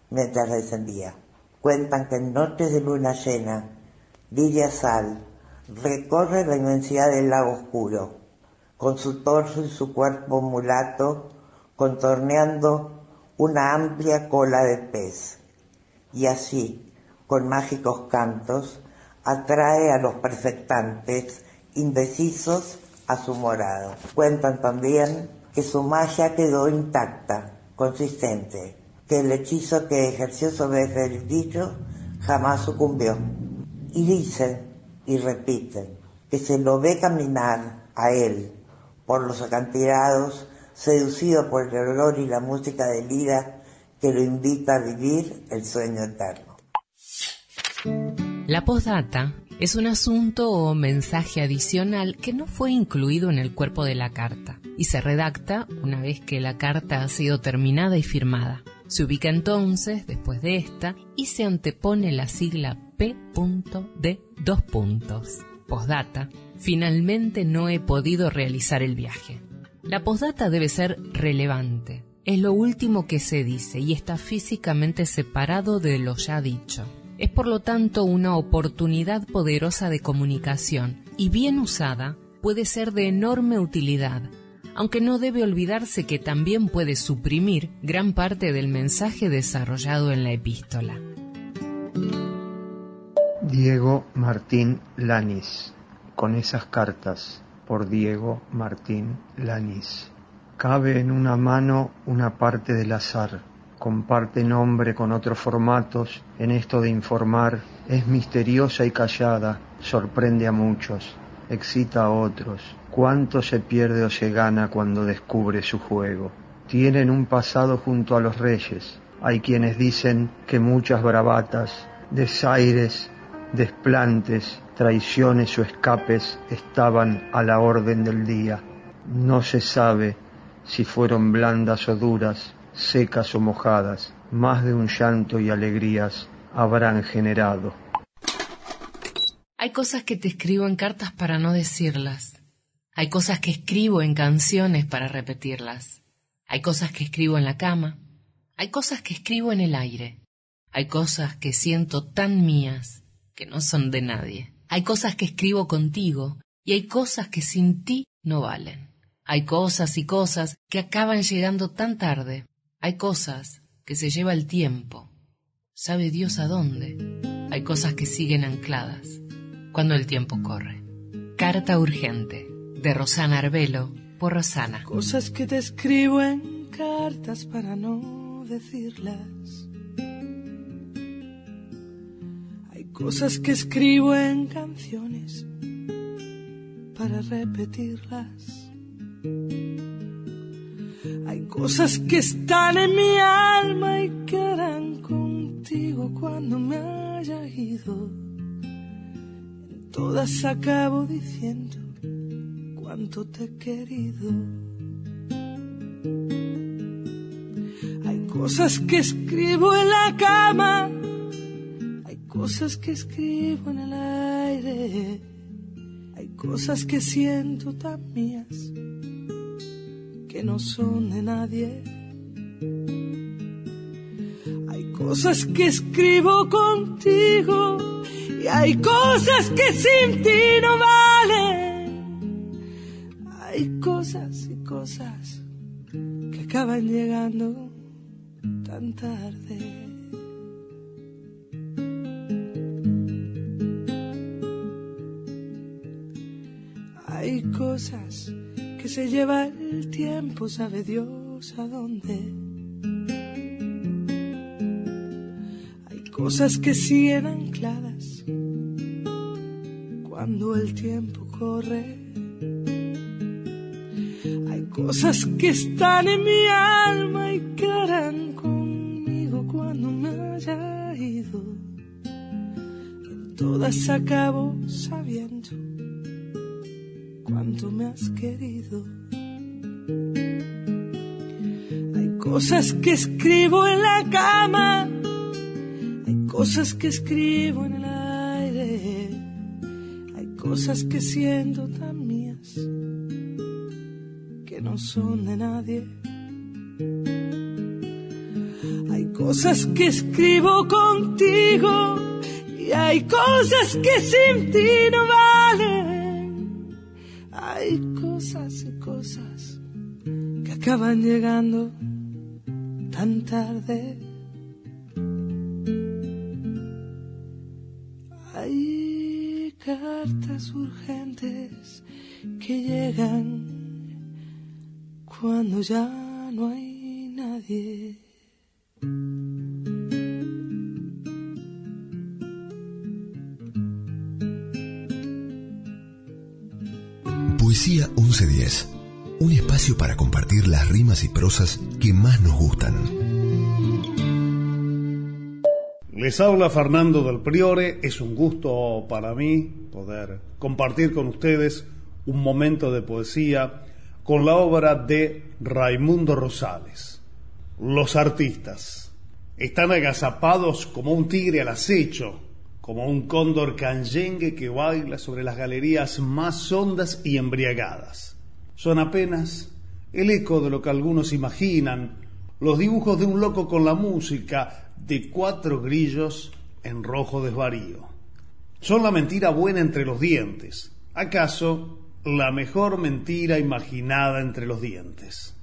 mientras descendía. Cuentan que en noches de luna llena, Lidia Sal recorre la inmensidad del lago oscuro, con su torso y su cuerpo mulato contorneando una amplia cola de pez, y así, con mágicos cantos, atrae a los perfectantes indecisos a su morada. Cuentan también que su magia quedó intacta, consistente, que el hechizo que ejerció sobre el dicho jamás sucumbió. Y dicen y repiten que se lo ve caminar a él por los acantilados, seducido por el olor y la música de Lira que lo invita a vivir el sueño eterno. La postdata es un asunto o mensaje adicional que no fue incluido en el cuerpo de la carta y se redacta una vez que la carta ha sido terminada y firmada. Se ubica entonces después de esta y se antepone la sigla P.D. dos puntos. Postdata. Finalmente no he podido realizar el viaje. La postdata debe ser relevante. Es lo último que se dice y está físicamente separado de lo ya dicho. Es por lo tanto una oportunidad poderosa de comunicación y bien usada puede ser de enorme utilidad, aunque no debe olvidarse que también puede suprimir gran parte del mensaje desarrollado en la epístola. Diego Martín Lanis, con esas cartas, por Diego Martín Lanis. Cabe en una mano una parte del azar, comparte nombre con otros formatos, en esto de informar, es misteriosa y callada, sorprende a muchos, excita a otros. Cuánto se pierde o se gana cuando descubre su juego. Tienen un pasado junto a los reyes. Hay quienes dicen que muchas bravatas, desaires, desplantes, traiciones o escapes estaban a la orden del día. No se sabe si fueron blandas o duras, secas o mojadas, más de un llanto y alegrías habrán generado. Hay cosas que te escribo en cartas para no decirlas. Hay cosas que escribo en canciones para repetirlas. Hay cosas que escribo en la cama. Hay cosas que escribo en el aire. Hay cosas que siento tan mías que no son de nadie. Hay cosas que escribo contigo y hay cosas que sin ti no valen. Hay cosas y cosas que acaban llegando tan tarde. Hay cosas que se lleva el tiempo. Sabe Dios a dónde. Hay cosas que siguen ancladas cuando el tiempo corre. Carta urgente de Rosana Arbelo por Rosana. Cosas que te escribo en cartas para no decirlas. Cosas que escribo en canciones para repetirlas. Hay cosas que están en mi alma y quedarán contigo cuando me haya ido. En todas acabo diciendo cuánto te he querido. Hay cosas que escribo en la cama, cosas que escribo en el aire, hay cosas que siento tan mías que no son de nadie. Hay cosas que escribo contigo y hay cosas que sin ti no valen. Hay cosas y cosas que acaban llegando tan tarde. Hay cosas que se lleva el tiempo, sabe Dios a dónde. Hay cosas que siguen ancladas cuando el tiempo corre. Hay cosas que están en mi alma y quedarán conmigo cuando me haya ido. Todas acabo sabiendo cuánto me has querido. Hay cosas que escribo en la cama, hay cosas que escribo en el aire, hay cosas que siento tan mías que no son de nadie. Hay cosas que escribo contigo y hay cosas que sin ti no valen. Cosas que acaban llegando tan tarde. Hay cartas urgentes que llegan cuando ya no hay nadie. Poesía 1110. Un espacio para compartir las rimas y prosas que más nos gustan. Les habla Fernando del Priore. Es un gusto para mí poder compartir con ustedes un momento de poesía con la obra de Raimundo Rosales. Los artistas están agazapados como un tigre al acecho como un cóndor canyengue que baila sobre las galerías más hondas y embriagadas. Son apenas el eco de lo que algunos imaginan, los dibujos de un loco con la música de cuatro grillos en rojo desvarío. Son la mentira buena entre los dientes, acaso la mejor mentira imaginada entre los dientes.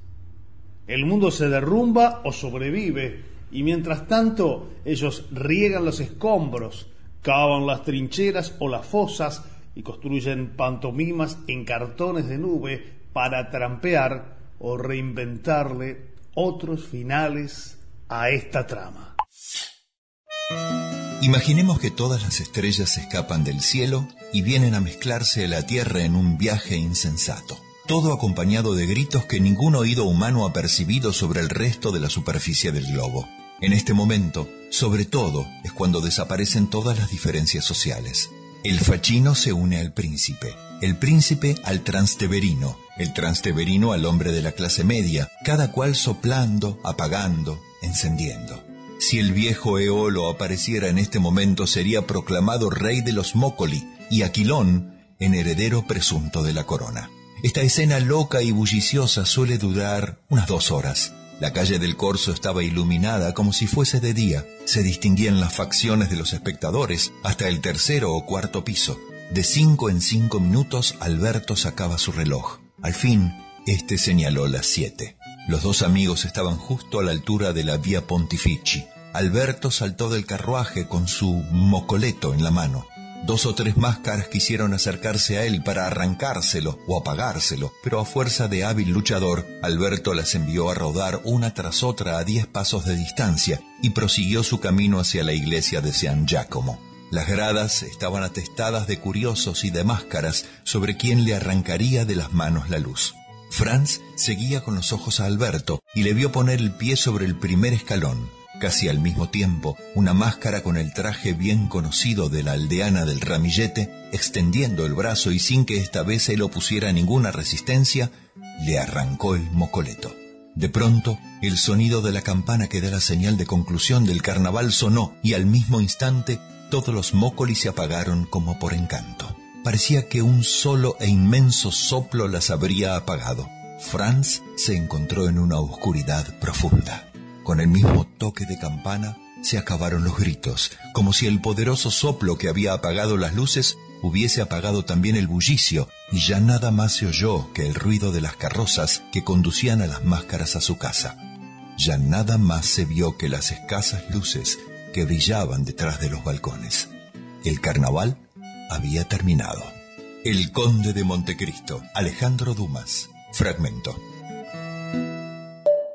El mundo se derrumba o sobrevive, y mientras tanto ellos riegan los escombros, cavan las trincheras o las fosas y construyen pantomimas en cartones de nube para trampear o reinventarle otros finales a esta trama. Imaginemos que todas las estrellas escapan del cielo y vienen a mezclarse a la Tierra en un viaje insensato, todo acompañado de gritos que ningún oído humano ha percibido sobre el resto de la superficie del globo. En este momento, sobre todo, es cuando desaparecen todas las diferencias sociales. El fachino se une al príncipe, el príncipe al transteverino, el transteverino al hombre de la clase media, cada cual soplando, apagando, encendiendo. Si el viejo Eolo apareciera en este momento sería proclamado rey de los Mócoli y Aquilón en heredero presunto de la corona. Esta escena loca y bulliciosa suele durar unas dos horas. La calle del Corso estaba iluminada como si fuese de día. Se distinguían las facciones de los espectadores hasta el tercero o cuarto piso. De cinco en cinco minutos Alberto sacaba su reloj. Al fin, este señaló las siete. Los dos amigos estaban justo a la altura de la vía Pontifici. Alberto saltó del carruaje con su mocoleto en la mano. Dos o tres máscaras quisieron acercarse a él para arrancárselo o apagárselo, pero a fuerza de hábil luchador, Alberto las envió a rodar una tras otra a diez pasos de distancia y prosiguió su camino hacia la iglesia de San Giacomo. Las gradas estaban atestadas de curiosos y de máscaras sobre quien le arrancaría de las manos la luz. Franz seguía con los ojos a Alberto y le vio poner el pie sobre el primer escalón. Casi al mismo tiempo, una máscara con el traje bien conocido de la aldeana del ramillete, extendiendo el brazo y sin que esta vez él opusiera ninguna resistencia, le arrancó el mocoleto. De pronto, el sonido de la campana que da la señal de conclusión del carnaval sonó y al mismo instante todos los mócolis se apagaron como por encanto. Parecía que un solo e inmenso soplo las habría apagado. Franz se encontró en una oscuridad profunda. Con el mismo toque de campana se acabaron los gritos, como si el poderoso soplo que había apagado las luces hubiese apagado también el bullicio, y ya nada más se oyó que el ruido de las carrozas que conducían a las máscaras a su casa. Ya nada más se vio que las escasas luces que brillaban detrás de los balcones. El carnaval había terminado. El Conde de Montecristo, Alejandro Dumas. Fragmento.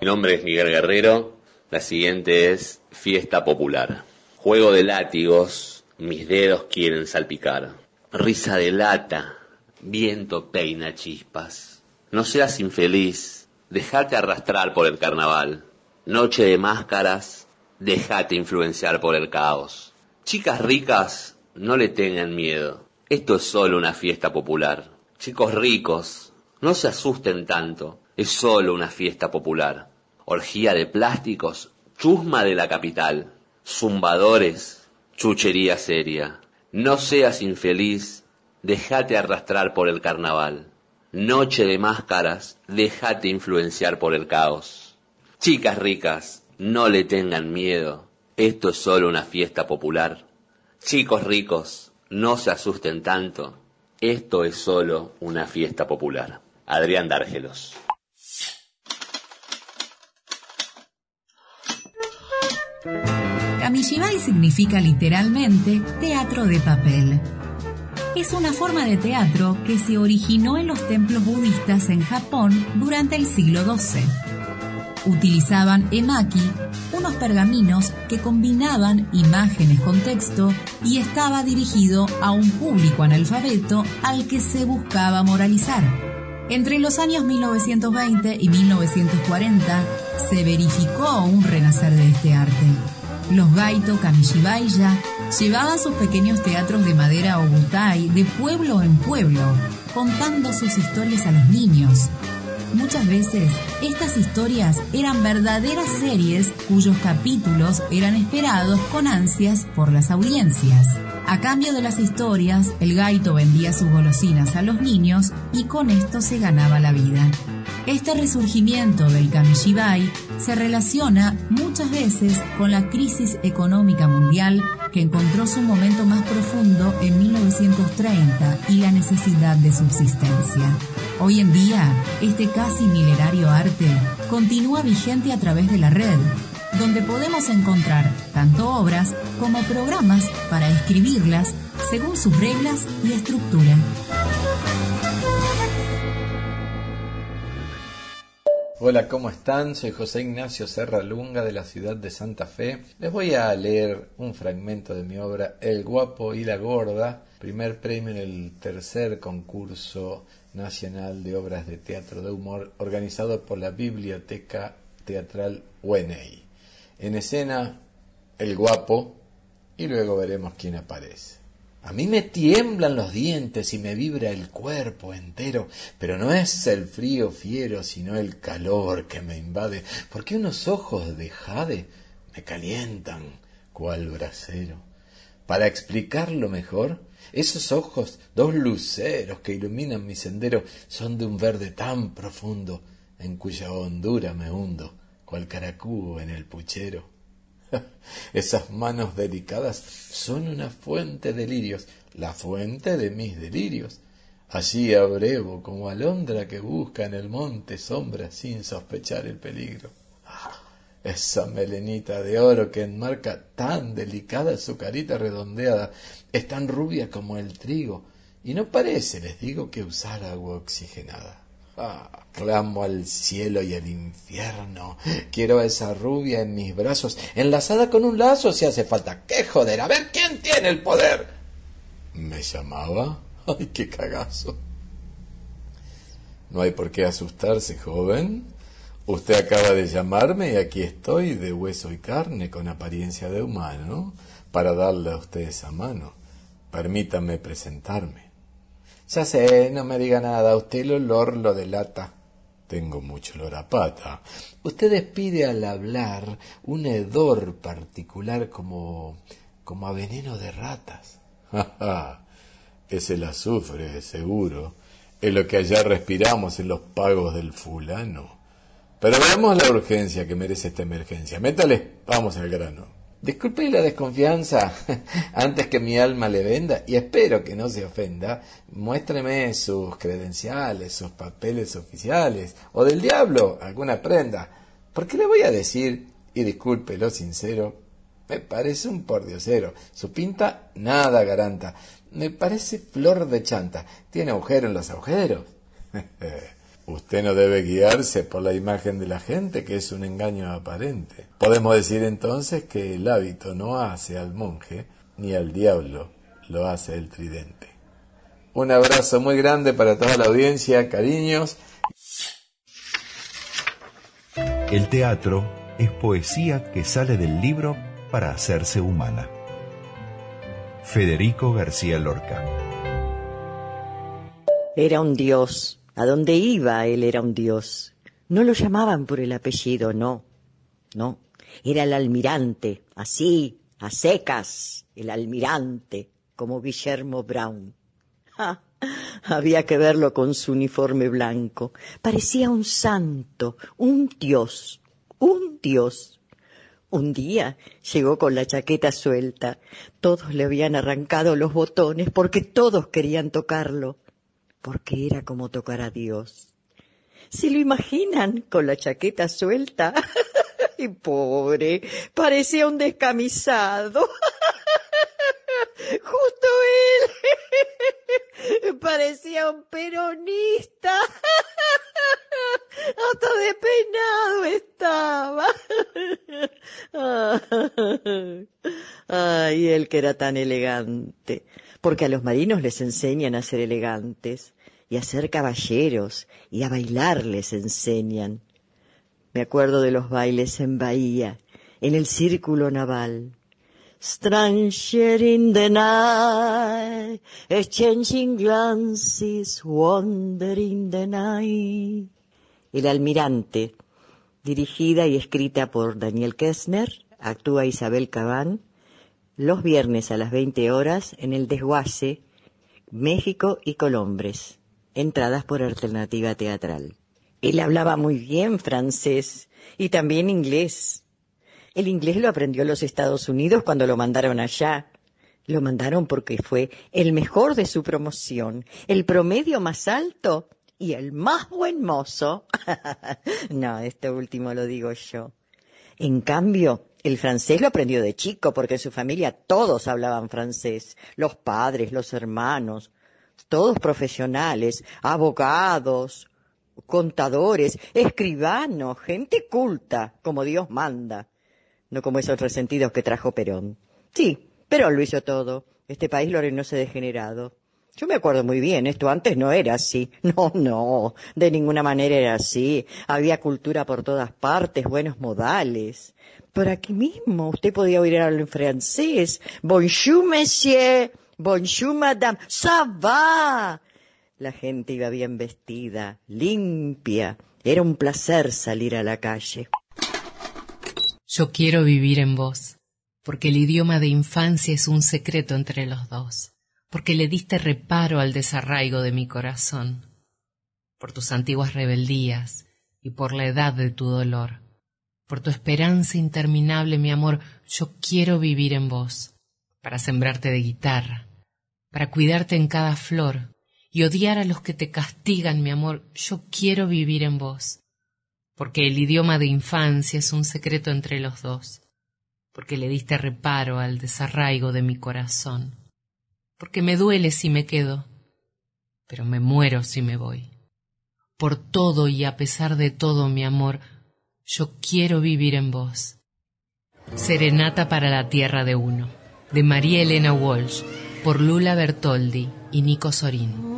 Mi nombre es Miguel Guerrero. La siguiente es Fiesta Popular. Juego de látigos, mis dedos quieren salpicar. Risa de lata, viento peina chispas. No seas infeliz, dejate arrastrar por el carnaval. Noche de máscaras, déjate influenciar por el caos. Chicas ricas, no le tengan miedo. Esto es solo una fiesta popular. Chicos ricos, no se asusten tanto. Es solo una fiesta popular. Orgía de plásticos, chusma de la capital. Zumbadores, chuchería seria. No seas infeliz, déjate arrastrar por el carnaval. Noche de máscaras, déjate influenciar por el caos. Chicas ricas, no le tengan miedo. Esto es solo una fiesta popular. Chicos ricos, no se asusten tanto. Esto es solo una fiesta popular. Adrián Dárgelos. Kamishibai significa literalmente teatro de papel. Es una forma de teatro que se originó en los templos budistas en Japón durante el siglo XII. Utilizaban emaki, unos pergaminos que combinaban imágenes con texto y estaba dirigido a un público analfabeto al que se buscaba moralizar. Entre los años 1920 y 1940 se verificó un renacer de este arte. Los Gaito Kamishibaya llevaban sus pequeños teatros de madera o butai de pueblo en pueblo, contando sus historias a los niños. Muchas veces estas historias eran verdaderas series cuyos capítulos eran esperados con ansias por las audiencias. A cambio de las historias, el gaito vendía sus golosinas a los niños y con esto se ganaba la vida. Este resurgimiento del Kamishibai se relaciona muchas veces con la crisis económica mundial que encontró su momento más profundo en 1930 y la necesidad de subsistencia. Hoy en día, este casi milenario arte continúa vigente a través de la red, donde podemos encontrar tanto obras como programas para escribirlas según sus reglas y estructura. Hola, ¿cómo están? Soy José Ignacio Serra Lunga de la ciudad de Santa Fe. Les voy a leer un fragmento de mi obra El guapo y la gorda, primer premio en el tercer concurso nacional de obras de teatro de humor organizado por la Biblioteca Teatral UNEI. En escena, El guapo y luego veremos quién aparece. A mí me tiemblan los dientes y me vibra el cuerpo entero, pero no es el frío fiero, sino el calor que me invade, porque unos ojos de jade me calientan cual brasero. Para explicarlo mejor, esos ojos, dos luceros que iluminan mi sendero, son de un verde tan profundo, en cuya hondura me hundo, cual caracú en el puchero. Esas manos delicadas son una fuente de lirios, la fuente de mis delirios. Allí abrevo como alondra que busca en el monte sombra sin sospechar el peligro. Ah, esa melenita de oro que enmarca tan delicada su carita redondeada es tan rubia como el trigo y no parece, les digo, que usar agua oxigenada. Clamo al cielo y al infierno. Quiero a esa rubia en mis brazos, enlazada con un lazo si hace falta. ¡Qué joder! A ver quién tiene el poder. ¿Me llamaba? ¡Ay, qué cagazo! No hay por qué asustarse, joven. Usted acaba de llamarme y aquí estoy, de hueso y carne, con apariencia de humano, para darle a usted esa mano. Permítame presentarme. Ya sé, no me diga nada, usted el olor lo delata. Tengo mucho olor a pata. Usted despide al hablar un hedor particular como como a veneno de ratas. es el azufre, seguro. Es lo que allá respiramos en los pagos del fulano. Pero veamos la urgencia que merece esta emergencia. Métale, vamos al grano. Disculpe la desconfianza. Antes que mi alma le venda, y espero que no se ofenda, muéstreme sus credenciales, sus papeles oficiales, o del diablo, alguna prenda. Porque le voy a decir, y disculpe lo sincero, me parece un pordiosero. Su pinta nada garanta. Me parece flor de chanta. Tiene agujero en los agujeros. Usted no debe guiarse por la imagen de la gente, que es un engaño aparente. Podemos decir entonces que el hábito no hace al monje, ni al diablo lo hace el tridente. Un abrazo muy grande para toda la audiencia, cariños. El teatro es poesía que sale del libro para hacerse humana. Federico García Lorca. Era un dios. A donde iba él era un dios. No lo llamaban por el apellido, no. No. Era el almirante, así, a secas, el almirante, como Guillermo Brown. ¡Ja! Había que verlo con su uniforme blanco. Parecía un santo, un dios, un dios. Un día llegó con la chaqueta suelta. Todos le habían arrancado los botones porque todos querían tocarlo, porque era como tocar a Dios. ¿Se lo imaginan con la chaqueta suelta? y pobre, parecía un descamisado. Justo él parecía un peronista. Hasta despeinado estaba. Ay, él que era tan elegante. Porque a los marinos les enseñan a ser elegantes y a ser caballeros y a bailar les enseñan. Me acuerdo de los bailes en Bahía, en el círculo naval. Stranger in the night, exchanging glances, wandering the night. El almirante, dirigida y escrita por Daniel Kessner, actúa Isabel Cabán, los viernes a las 20 horas en el Desguace, México y Colombres, entradas por alternativa teatral. Él hablaba muy bien francés y también inglés. El inglés lo aprendió en los Estados Unidos cuando lo mandaron allá. Lo mandaron porque fue el mejor de su promoción, el promedio más alto y el más buen mozo. no, esto último lo digo yo. En cambio, el francés lo aprendió de chico porque en su familia todos hablaban francés, los padres, los hermanos, todos profesionales, abogados, contadores, escribanos, gente culta, como Dios manda, no como esos resentidos que trajo Perón. Sí, Perón lo hizo todo. Este país lo arruinó ese degenerado. Yo me acuerdo muy bien, esto antes no era así. No, no, de ninguna manera era así. Había cultura por todas partes, buenos modales. Por aquí mismo usted podía oír hablar en francés. Bonjour, monsieur. Bonjour, madame. Ça va. La gente iba bien vestida, limpia. Era un placer salir a la calle. Yo quiero vivir en vos, porque el idioma de infancia es un secreto entre los dos, porque le diste reparo al desarraigo de mi corazón, por tus antiguas rebeldías y por la edad de tu dolor, por tu esperanza interminable, mi amor, yo quiero vivir en vos, para sembrarte de guitarra, para cuidarte en cada flor y odiar a los que te castigan, mi amor, yo quiero vivir en vos porque el idioma de infancia es un secreto entre los dos, porque le diste reparo al desarraigo de mi corazón, porque me duele si me quedo, pero me muero si me voy, por todo y a pesar de todo, mi amor, yo quiero vivir en vos. Serenata para la Tierra de Uno, de María Elena Walsh, por Lula Bertoldi y Nico Sorín.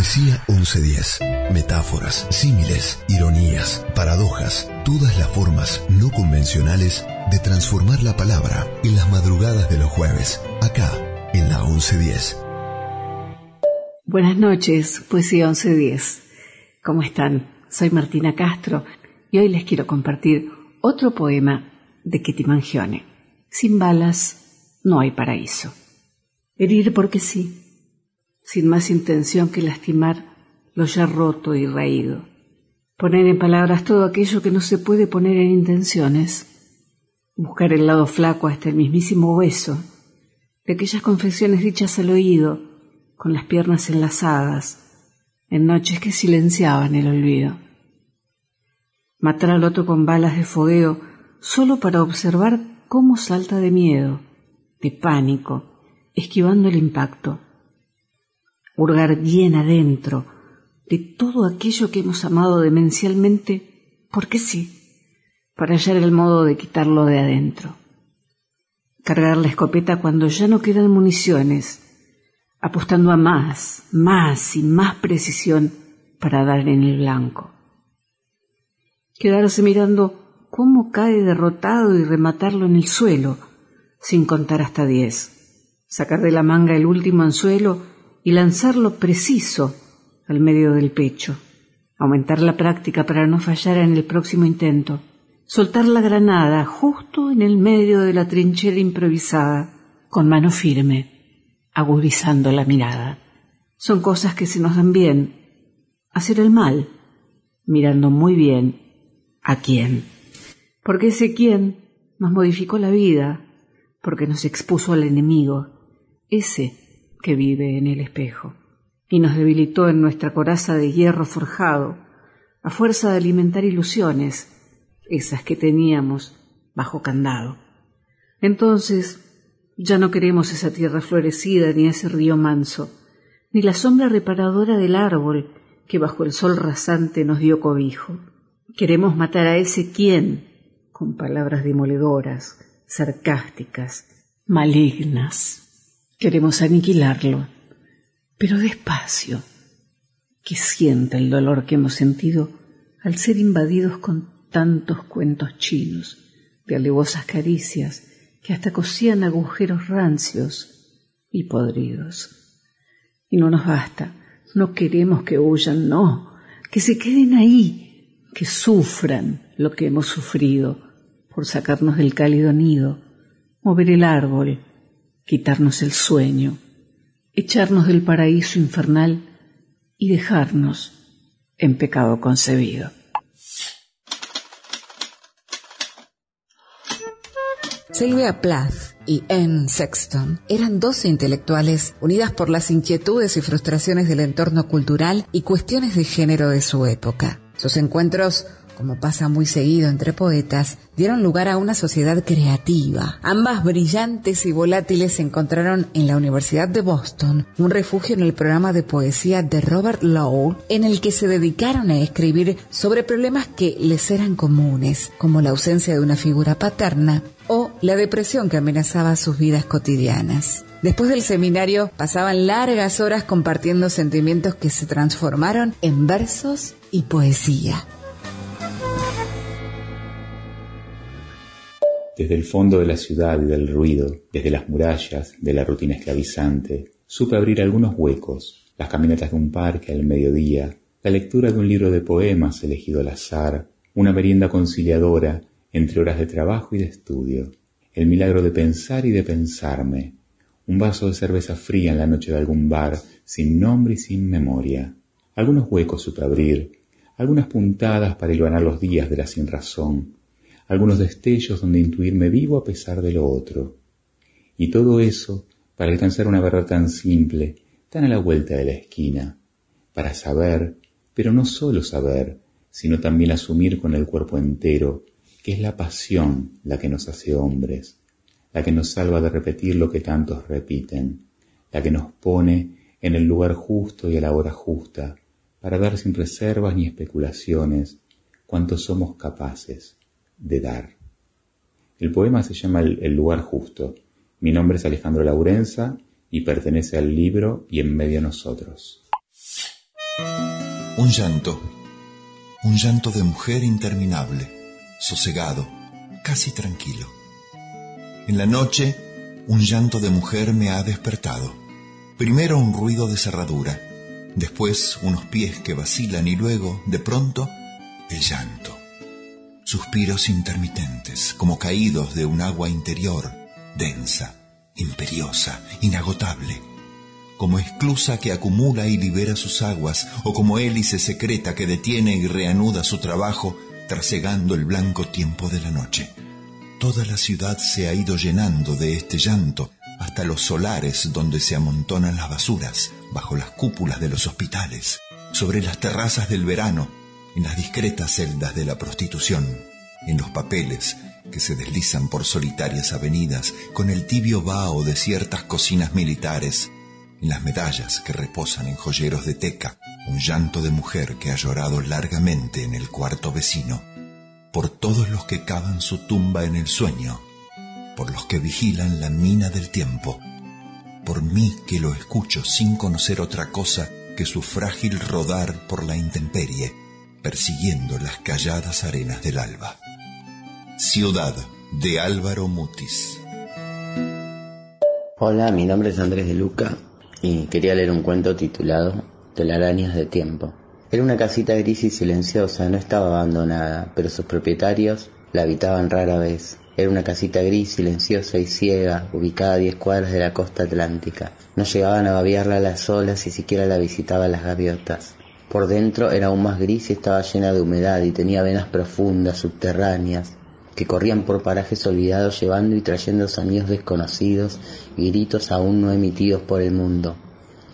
Poesía 1110. Metáforas, símiles, ironías, paradojas, todas las formas no convencionales de transformar la palabra en las madrugadas de los jueves, acá en la 1110. Buenas noches, Poesía 1110. ¿Cómo están? Soy Martina Castro y hoy les quiero compartir otro poema de Kitty Mangione. Sin balas no hay paraíso. Herir porque sí, sin más intención que lastimar lo ya roto y raído. Poner en palabras todo aquello que no se puede poner en intenciones. Buscar el lado flaco hasta el mismísimo hueso de aquellas confesiones dichas al oído, con las piernas enlazadas, en noches que silenciaban el olvido. Matar al otro con balas de fogueo solo para observar cómo salta de miedo, de pánico, esquivando el impacto hurgar bien adentro de todo aquello que hemos amado demencialmente, porque sí, para hallar el modo de quitarlo de adentro. Cargar la escopeta cuando ya no quedan municiones, apostando a más, más y más precisión para dar en el blanco. Quedarse mirando cómo cae derrotado y rematarlo en el suelo, sin contar hasta diez. Sacar de la manga el último anzuelo y lanzarlo preciso al medio del pecho. Aumentar la práctica para no fallar en el próximo intento. Soltar la granada justo en el medio de la trinchera improvisada, con mano firme, agudizando la mirada. Son cosas que se nos dan bien. Hacer el mal, mirando muy bien a quién. Porque ese quién nos modificó la vida, porque nos expuso al enemigo, ese que vive en el espejo, y nos debilitó en nuestra coraza de hierro forjado, a fuerza de alimentar ilusiones, esas que teníamos bajo candado. Entonces, ya no queremos esa tierra florecida ni ese río manso, ni la sombra reparadora del árbol que bajo el sol rasante nos dio cobijo. Queremos matar a ese quien con palabras demoledoras, sarcásticas, malignas. Queremos aniquilarlo, pero despacio, que sienta el dolor que hemos sentido al ser invadidos con tantos cuentos chinos, de alevosas caricias que hasta cosían agujeros rancios y podridos. Y no nos basta, no queremos que huyan, no, que se queden ahí, que sufran lo que hemos sufrido por sacarnos del cálido nido, mover el árbol, quitarnos el sueño, echarnos del paraíso infernal y dejarnos en pecado concebido. Sylvia Plath y Anne Sexton eran doce intelectuales unidas por las inquietudes y frustraciones del entorno cultural y cuestiones de género de su época. Sus encuentros como pasa muy seguido entre poetas, dieron lugar a una sociedad creativa. Ambas brillantes y volátiles encontraron en la Universidad de Boston un refugio en el programa de poesía de Robert Lowe, en el que se dedicaron a escribir sobre problemas que les eran comunes, como la ausencia de una figura paterna o la depresión que amenazaba sus vidas cotidianas. Después del seminario pasaban largas horas compartiendo sentimientos que se transformaron en versos y poesía. Desde el fondo de la ciudad y del ruido, desde las murallas de la rutina esclavizante, supe abrir algunos huecos, las caminatas de un parque al mediodía, la lectura de un libro de poemas elegido al azar, una merienda conciliadora entre horas de trabajo y de estudio, el milagro de pensar y de pensarme, un vaso de cerveza fría en la noche de algún bar, sin nombre y sin memoria, algunos huecos supe abrir, algunas puntadas para iluminar los días de la sinrazón, algunos destellos donde intuirme vivo a pesar de lo otro. Y todo eso para alcanzar una verdad tan simple, tan a la vuelta de la esquina, para saber, pero no solo saber, sino también asumir con el cuerpo entero, que es la pasión la que nos hace hombres, la que nos salva de repetir lo que tantos repiten, la que nos pone en el lugar justo y a la hora justa, para dar sin reservas ni especulaciones cuanto somos capaces de dar. El poema se llama El, lugar justo. Mi nombre es Alejandro Laurenza y pertenece al libro Y en medio nosotros. Un llanto, un llanto de mujer interminable, sosegado, casi tranquilo. En la noche, un llanto de mujer me ha despertado. Primero un ruido de cerradura, después unos pies que vacilan y luego, de pronto, el llanto suspiros intermitentes, como caídos de un agua interior, densa, imperiosa, inagotable, como esclusa que acumula y libera sus aguas, o como hélice secreta que detiene y reanuda su trabajo, trasegando el blanco tiempo de la noche. Toda la ciudad se ha ido llenando de este llanto, hasta los solares donde se amontonan las basuras, bajo las cúpulas de los hospitales, sobre las terrazas del verano, en las discretas celdas de la prostitución, en los papeles que se deslizan por solitarias avenidas con el tibio vaho de ciertas cocinas militares, en las medallas que reposan en joyeros de teca, un llanto de mujer que ha llorado largamente en el cuarto vecino, por todos los que cavan su tumba en el sueño, por los que vigilan la mina del tiempo, por mí que lo escucho sin conocer otra cosa que su frágil rodar por la intemperie, persiguiendo las calladas arenas del alba. Ciudad de Álvaro Mutis. Hola, mi nombre es Andrés de Luca y quería leer un cuento titulado Telarañas de tiempo. Era una casita gris y silenciosa, no estaba abandonada, pero sus propietarios la habitaban rara vez. Era una casita gris, silenciosa y ciega, ubicada a diez cuadras de la costa atlántica. No llegaban a babiarla las olas y siquiera la visitaban las gaviotas. Por dentro era aún más gris y estaba llena de humedad y tenía venas profundas, subterráneas, que corrían por parajes olvidados llevando y trayendo sonidos desconocidos y gritos aún no emitidos por el mundo.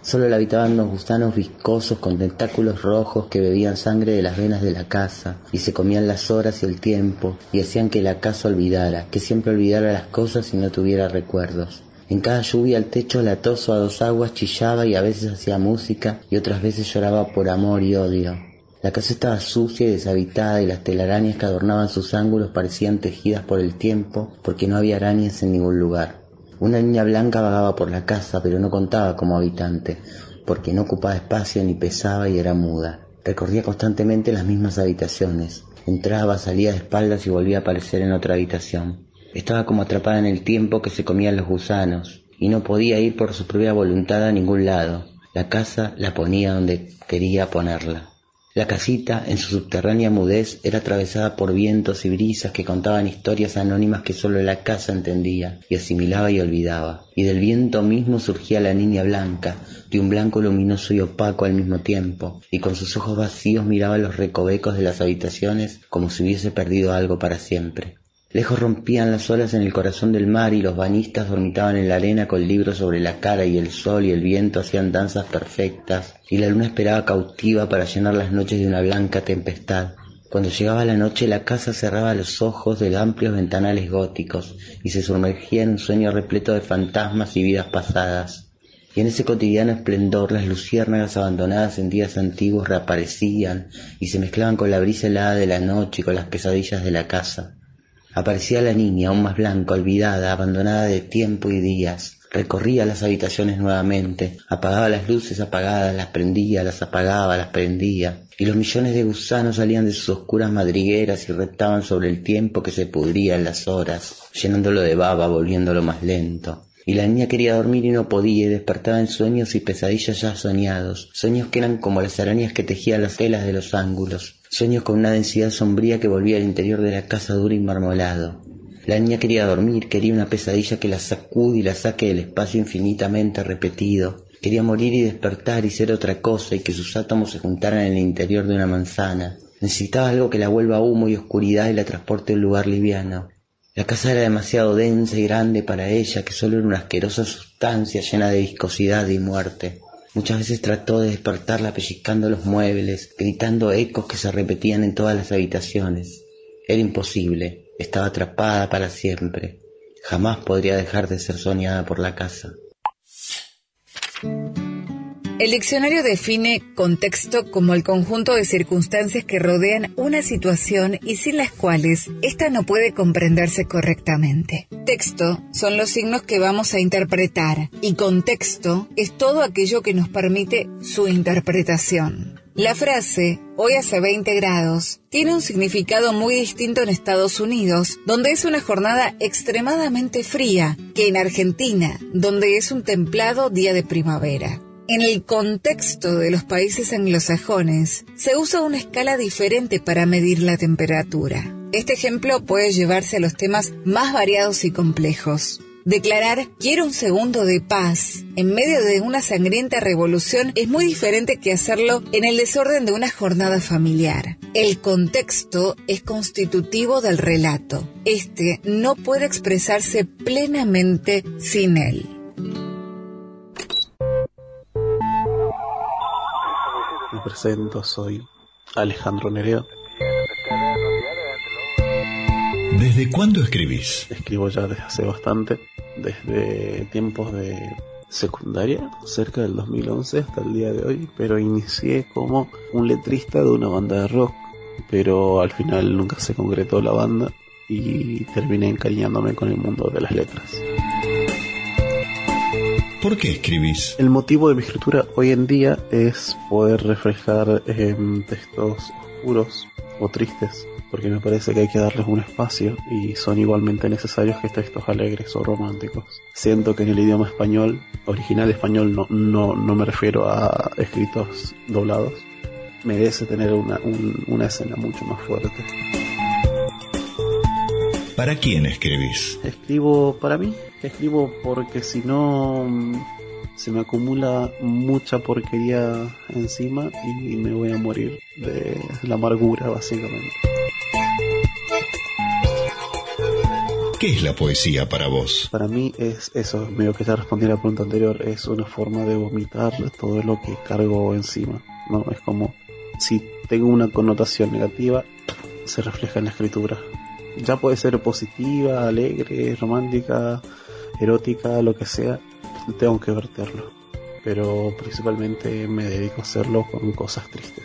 Solo la habitaban unos gusanos viscosos con tentáculos rojos que bebían sangre de las venas de la casa y se comían las horas y el tiempo y hacían que la casa olvidara, que siempre olvidara las cosas y no tuviera recuerdos. En cada lluvia el techo latoso a dos aguas chillaba y a veces hacía música y otras veces lloraba por amor y odio. La casa estaba sucia y deshabitada y las telarañas que adornaban sus ángulos parecían tejidas por el tiempo porque no había arañas en ningún lugar. Una niña blanca vagaba por la casa pero no contaba como habitante porque no ocupaba espacio ni pesaba y era muda. Recorría constantemente las mismas habitaciones. Entraba, salía de espaldas y volvía a aparecer en otra habitación. Estaba como atrapada en el tiempo que se comían los gusanos y no podía ir por su propia voluntad a ningún lado. La casa la ponía donde quería ponerla. La casita, en su subterránea mudez, era atravesada por vientos y brisas que contaban historias anónimas que solo la casa entendía y asimilaba y olvidaba. Y del viento mismo surgía la niña blanca, de un blanco luminoso y opaco al mismo tiempo, y con sus ojos vacíos miraba los recovecos de las habitaciones como si hubiese perdido algo para siempre. Lejos rompían las olas en el corazón del mar y los bañistas dormitaban en la arena con libros sobre la cara y el sol y el viento hacían danzas perfectas y la luna esperaba cautiva para llenar las noches de una blanca tempestad. Cuando llegaba la noche la casa cerraba los ojos de amplios ventanales góticos y se sumergía en un sueño repleto de fantasmas y vidas pasadas. Y en ese cotidiano esplendor las luciérnagas abandonadas en días antiguos reaparecían y se mezclaban con la brisa helada de la noche y con las pesadillas de la casa. Aparecía la niña, aún más blanca, olvidada, abandonada de tiempo y días. Recorría las habitaciones nuevamente, apagaba las luces apagadas, las prendía, las apagaba, las prendía, y los millones de gusanos salían de sus oscuras madrigueras y reptaban sobre el tiempo que se pudría en las horas, llenándolo de baba, volviéndolo más lento. Y la niña quería dormir y no podía y despertaba en sueños y pesadillas ya soñados, sueños que eran como las arañas que tejían las telas de los ángulos, sueños con una densidad sombría que volvía al interior de la casa dura y marmolado. La niña quería dormir, quería una pesadilla que la sacude y la saque del espacio infinitamente repetido. Quería morir y despertar y ser otra cosa y que sus átomos se juntaran en el interior de una manzana. Necesitaba algo que la vuelva humo y oscuridad y la transporte a un lugar liviano. La casa era demasiado densa y grande para ella, que solo era una asquerosa sustancia llena de viscosidad y muerte. Muchas veces trató de despertarla pellizcando los muebles, gritando ecos que se repetían en todas las habitaciones. Era imposible, estaba atrapada para siempre. Jamás podría dejar de ser soñada por la casa. El diccionario define contexto como el conjunto de circunstancias que rodean una situación y sin las cuales ésta no puede comprenderse correctamente. Texto son los signos que vamos a interpretar y contexto es todo aquello que nos permite su interpretación. La frase, hoy hace 20 grados, tiene un significado muy distinto en Estados Unidos, donde es una jornada extremadamente fría, que en Argentina, donde es un templado día de primavera. En el contexto de los países anglosajones, se usa una escala diferente para medir la temperatura. Este ejemplo puede llevarse a los temas más variados y complejos. Declarar quiero un segundo de paz en medio de una sangrienta revolución es muy diferente que hacerlo en el desorden de una jornada familiar. El contexto es constitutivo del relato. Este no puede expresarse plenamente sin él. Presento, soy Alejandro Nereo. ¿Desde cuándo escribís? Escribo ya desde hace bastante, desde tiempos de secundaria, cerca del 2011 hasta el día de hoy, pero inicié como un letrista de una banda de rock, pero al final nunca se concretó la banda y terminé encariñándome con el mundo de las letras. ¿Por qué escribís? El motivo de mi escritura hoy en día es poder reflejar em, textos oscuros o tristes, porque me parece que hay que darles un espacio y son igualmente necesarios que textos alegres o románticos. Siento que en el idioma español, original español, no, no, no me refiero a escritos doblados, merece tener una, un- una escena mucho más fuerte. ¿Para quién escribís? Escribo para mí, escribo porque si no mm, se me acumula mucha porquería encima y me voy a morir de la amargura básicamente. ¿Qué es la poesía para vos? Para mí es eso, medio que ya respondí a la pregunta anterior, es una forma de vomitar todo lo que cargo encima, ¿no? Es como si tengo una connotación negativa, se refleja en la escritura. Ya puede ser positiva, alegre, romántica, erótica, lo que sea, tengo que verterlo. Pero principalmente me dedico a hacerlo con cosas tristes.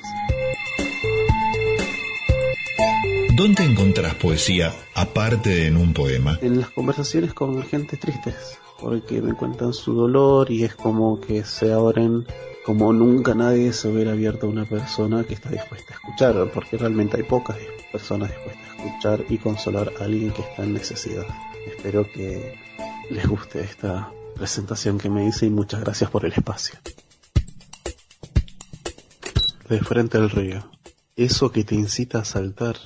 ¿Dónde encontrás poesía aparte de en un poema? en las conversaciones con gente tristes, porque me cuentan su dolor y es como que se abren como nunca nadie se hubiera abierto a una persona que está dispuesta a escuchar, porque realmente hay pocas personas dispuestas escuchar y consolar a alguien que está en necesidad. Espero que les guste esta presentación que me hice y muchas gracias por el espacio. De frente al río, eso que te incita a saltar,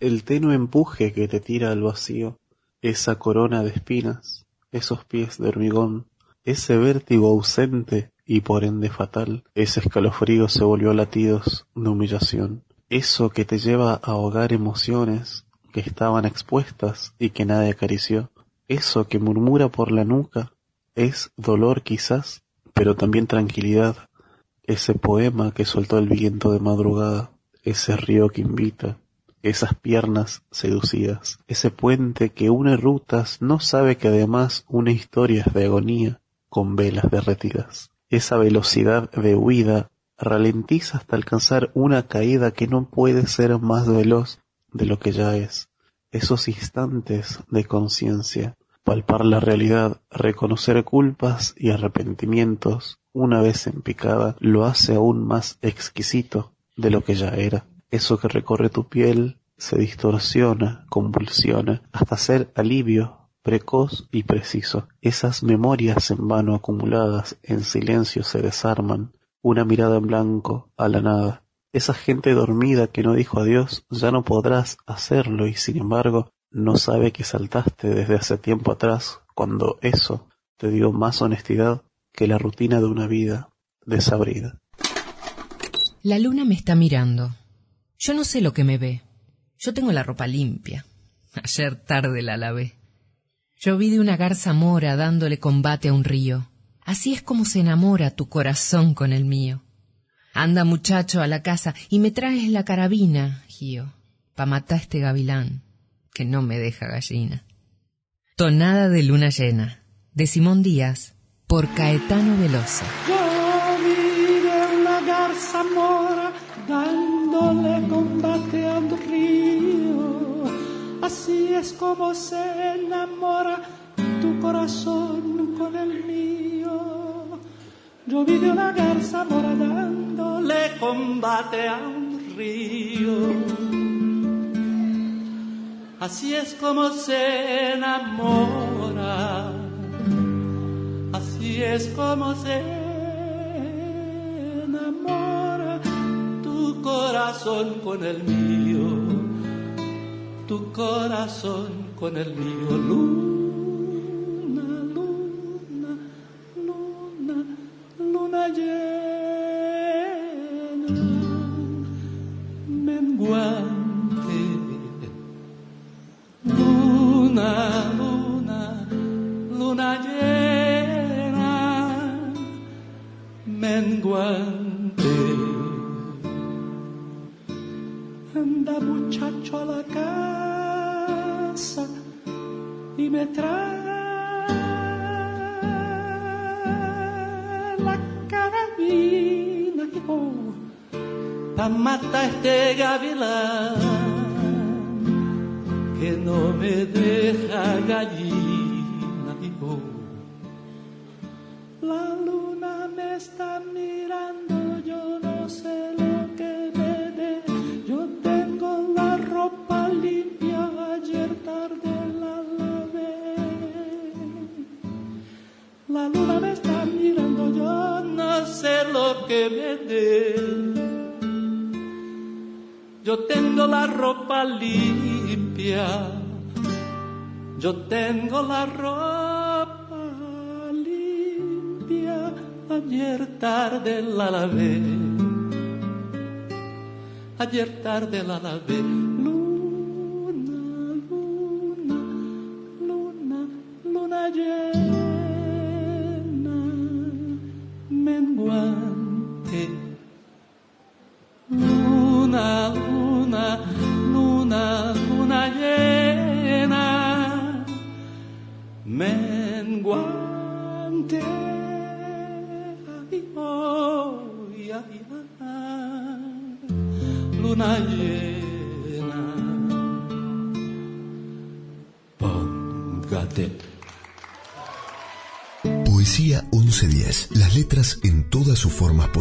el tenue empuje que te tira al vacío, esa corona de espinas, esos pies de hormigón, ese vértigo ausente y por ende fatal, ese escalofrío se volvió latidos de humillación, eso que te lleva a ahogar emociones que estaban expuestas y que nadie acarició, eso que murmura por la nuca, es dolor quizás, pero también tranquilidad, ese poema que soltó el viento de madrugada, ese río que invita, esas piernas seducidas, ese puente que une rutas no sabe que además une historias de agonía con velas derretidas. Esa velocidad de huida ralentiza hasta alcanzar una caída que no puede ser más veloz de lo que ya es. Esos instantes de conciencia, palpar la realidad, reconocer culpas y arrepentimientos, una vez en picada, lo hace aún más exquisito de lo que ya era. Eso que recorre tu piel se distorsiona, convulsiona, hasta ser alivio precoz y preciso. Esas memorias en vano acumuladas en silencio se desarman, una mirada en blanco a la nada. Esa gente dormida que no dijo adiós ya no podrás hacerlo y sin embargo no sabe que saltaste desde hace tiempo atrás cuando eso te dio más honestidad que la rutina de una vida desabrida. La luna me está mirando. Yo no sé lo que me ve. Yo tengo la ropa limpia. Ayer tarde la lavé. Yo vi de una garza mora dándole combate a un río. Así es como se enamora tu corazón con el mío. Anda muchacho a la casa y me traes la carabina, Gío, pa' matar a este gavilán que no me deja gallina. Tonada de luna llena, de Simón Díaz, por Caetano Veloso. Yo dándole río. Así es como se enamora tu corazón con el mío. Yo vi de una garza mora dándole combate a un río. Así es como se enamora. Así es como se enamora tu corazón con el mío, tu corazón con el mío. Luna, matar este limpia, yo tengo la ropa limpia, ayer tarde la lavé, ayer tarde la lavé.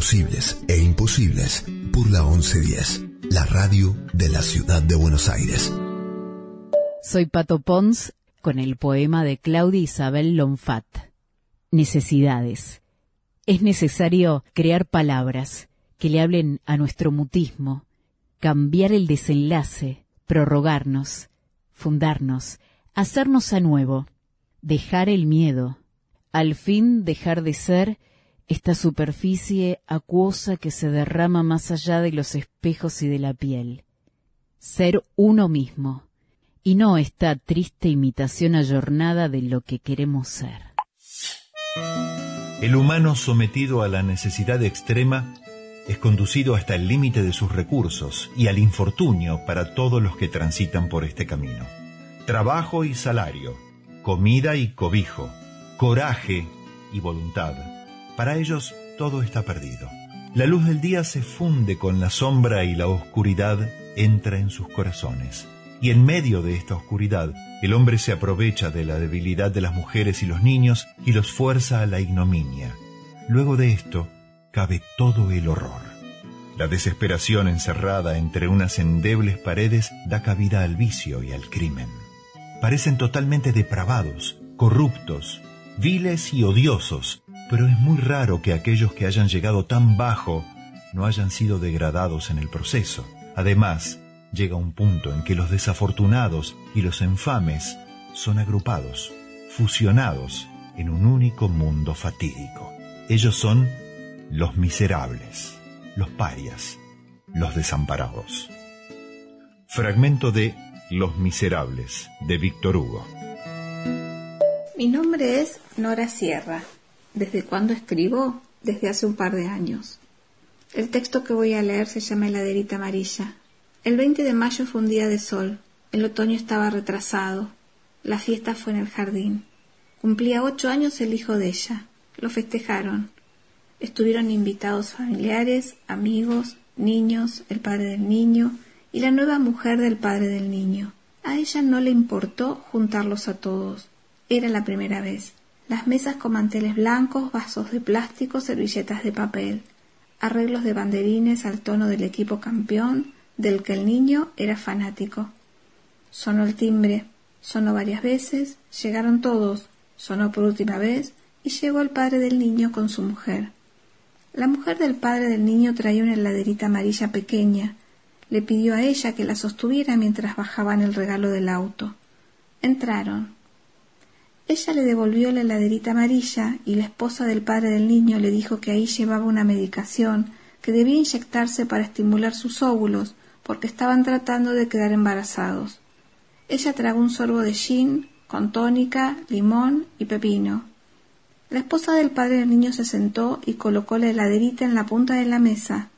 Posibles e imposibles por la 1110. La radio de la ciudad de Buenos Aires. Soy Pato Pons con el poema de Claudia Isabel Lonfat. Necesidades. Es necesario crear palabras que le hablen a nuestro mutismo, cambiar el desenlace, prorrogarnos, fundarnos, hacernos a nuevo, dejar el miedo, al fin dejar de ser esta superficie acuosa que se derrama más allá de los espejos y de la piel. Ser uno mismo, y no esta triste imitación ayornada de lo que queremos ser. El humano sometido a la necesidad extrema es conducido hasta el límite de sus recursos y al infortunio para todos los que transitan por este camino. Trabajo y salario, comida y cobijo, coraje y voluntad. Para ellos todo está perdido. La luz del día se funde con la sombra y la oscuridad entra en sus corazones. Y en medio de esta oscuridad, el hombre se aprovecha de la debilidad de las mujeres y los niños y los fuerza a la ignominia. Luego de esto, cabe todo el horror. La desesperación encerrada entre unas endebles paredes da cabida al vicio y al crimen. Parecen totalmente depravados, corruptos, viles y odiosos, pero es muy raro que aquellos que hayan llegado tan bajo no hayan sido degradados en el proceso. Además, llega un punto en que los desafortunados y los infames son agrupados, fusionados en un único mundo fatídico. Ellos son los miserables, los parias, los desamparados. Fragmento de Los Miserables, de Víctor Hugo. Mi nombre es Nora Sierra. ¿Desde cuándo escribo? Desde hace un par de años. El texto que voy a leer se llama Heladerita Amarilla. El 20 de mayo fue un día de sol. El otoño estaba retrasado. La fiesta fue en el jardín. Cumplía ocho años el hijo de ella. Lo festejaron. Estuvieron invitados familiares, amigos, niños, el padre del niño y la nueva mujer del padre del niño. A ella no le importó juntarlos a todos. Era la primera vez. Las mesas con manteles blancos, vasos de plástico, servilletas de papel, arreglos de banderines al tono del equipo campeón, del que el niño era fanático. Sonó el timbre, sonó varias veces, llegaron todos, sonó por última vez y llegó el padre del niño con su mujer. La mujer del padre del niño traía una heladerita amarilla pequeña. Le pidió a ella que la sostuviera mientras bajaban el regalo del auto. Entraron. Ella le devolvió la heladerita amarilla y la esposa del padre del niño le dijo que ahí llevaba una medicación que debía inyectarse para estimular sus óvulos porque estaban tratando de quedar embarazados. Ella tragó un sorbo de gin con tónica, limón y pepino. La esposa del padre del niño se sentó y colocó la heladerita en la punta de la mesa.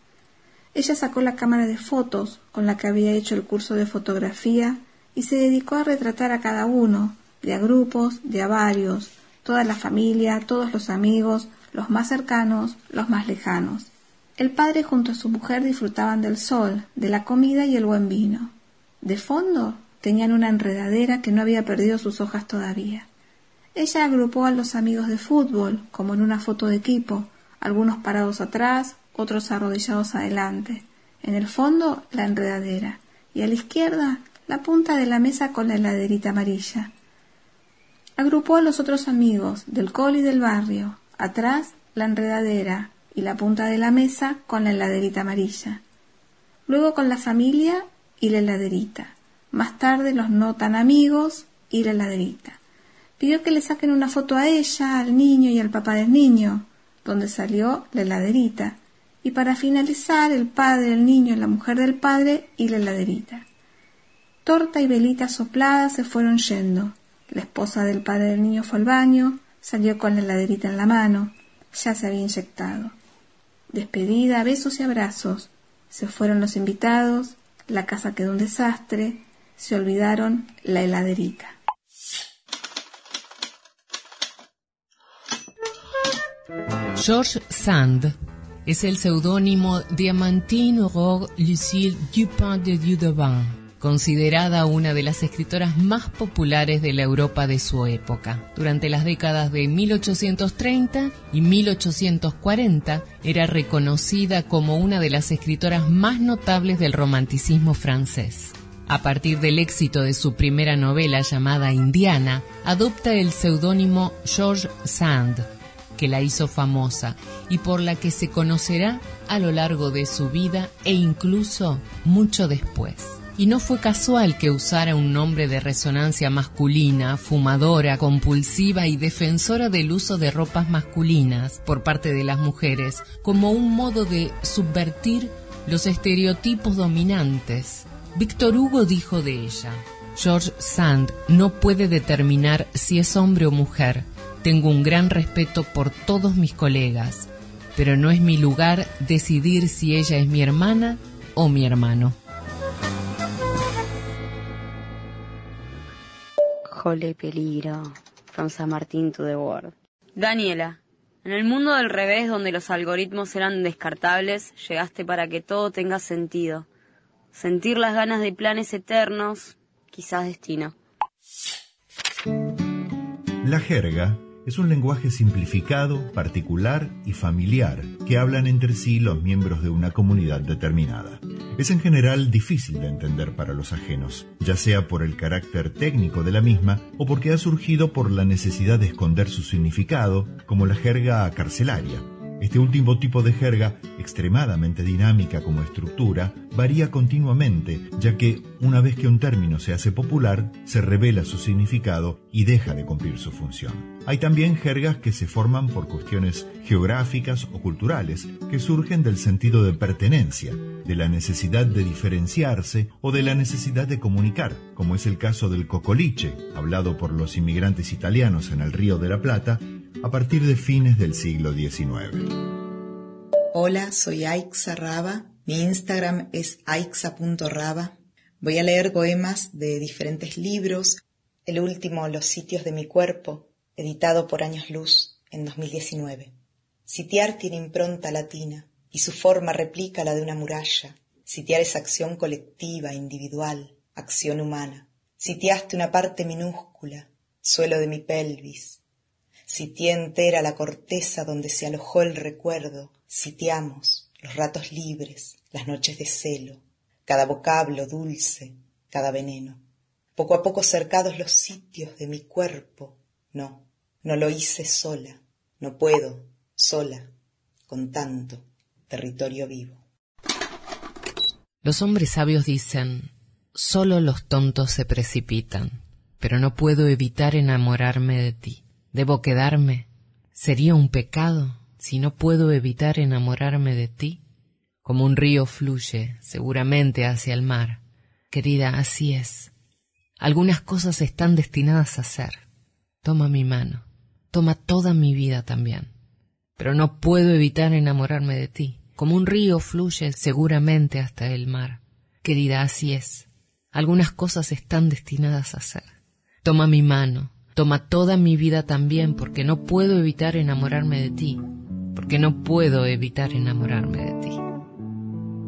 Ella sacó la cámara de fotos con la que había hecho el curso de fotografía y se dedicó a retratar a cada uno, de a grupos, de a varios, toda la familia, todos los amigos, los más cercanos, los más lejanos. El padre junto a su mujer disfrutaban del sol, de la comida y el buen vino. De fondo tenían una enredadera que no había perdido sus hojas todavía. Ella agrupó a los amigos de fútbol, como en una foto de equipo, algunos parados atrás, otros arrodillados adelante. En el fondo, la enredadera, y a la izquierda, la punta de la mesa con la heladerita amarilla. Agrupó a los otros amigos del col y del barrio, atrás, la enredadera y la punta de la mesa con la heladerita amarilla. Luego con la familia y la heladerita. Más tarde los no tan amigos y la heladerita. Pidió que le saquen una foto a ella, al niño y al papá del niño, donde salió la heladerita. Y para finalizar, el padre, el niño, la mujer del padre y la heladerita. Torta y velita soplada se fueron yendo. La esposa del padre del niño fue al baño, salió con la heladerita en la mano. Ya se había inyectado. Despedida, besos y abrazos. Se fueron los invitados, la casa quedó un desastre, se olvidaron la heladerita. Georges Sand es el seudónimo de Amantine Aurore Lucille Dupin de Dieudevin, considerada una de las escritoras más populares de la Europa de su época. Durante las décadas de 1830 y 1840 era reconocida como una de las escritoras más notables del romanticismo francés. A partir del éxito de su primera novela llamada Indiana, adopta el seudónimo Georges Sand, que la hizo famosa y por la que se conocerá a lo largo de su vida e incluso mucho después. Y no fue casual que usara un nombre de resonancia masculina, fumadora, compulsiva y defensora del uso de ropas masculinas por parte de las mujeres como un modo de subvertir los estereotipos dominantes. Víctor Hugo dijo de ella, George Sand no puede determinar si es hombre o mujer, tengo un gran respeto por todos mis colegas, pero no es mi lugar decidir si ella es mi hermana o mi hermano. Jole peligro. From San Martín to the world. Daniela, en el mundo del revés donde los algoritmos eran descartables, llegaste para que todo tenga sentido. Sentir las ganas de planes eternos, quizás destino. La jerga es un lenguaje simplificado, particular y familiar que hablan entre sí los miembros de una comunidad determinada. Es en general difícil de entender para los ajenos, ya sea por el carácter técnico de la misma o porque ha surgido por la necesidad de esconder su significado, como la jerga carcelaria. Este último tipo de jerga, extremadamente dinámica como estructura, varía continuamente, ya que una vez que un término se hace popular, se revela su significado y deja de cumplir su función. Hay también jergas que se forman por cuestiones geográficas o culturales, que surgen del sentido de pertenencia, de la necesidad de diferenciarse o de la necesidad de comunicar, como es el caso del cocoliche, hablado por los inmigrantes italianos en el Río de la Plata, a partir de fines del siglo XIX. Hola, soy Aixa Raba. Mi Instagram es aixa.raba. Voy a leer poemas de diferentes libros. El último, Los sitios de mi cuerpo, editado por Años Luz en 2019. Sitiar tiene impronta latina y su forma replica la de una muralla. Sitiar es acción colectiva, individual, acción humana. Sitiaste una parte minúscula, suelo de mi pelvis, Sitié entera la corteza donde se alojó el recuerdo, sitiamos los ratos libres, las noches de celo, cada vocablo dulce, cada veneno. Poco a poco cercados los sitios de mi cuerpo, no, no lo hice sola, no puedo, sola, con tanto territorio vivo. Los hombres sabios dicen, solo los tontos se precipitan, pero no puedo evitar enamorarme de ti. ¿Debo quedarme? ¿Sería un pecado si no puedo evitar enamorarme de ti? Como un río fluye seguramente hacia el mar. Querida, así es. Algunas cosas están destinadas a ser. Toma mi mano, toma toda mi vida también. Pero no puedo evitar enamorarme de ti. Como un río fluye seguramente hasta el mar. Querida, así es. Algunas cosas están destinadas a ser. Toma mi mano, Toma toda mi vida también porque no puedo evitar enamorarme de ti, porque no puedo evitar enamorarme de ti.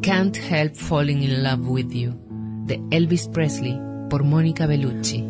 Can't Help Falling in Love with You, de Elvis Presley, por Mónica Bellucci.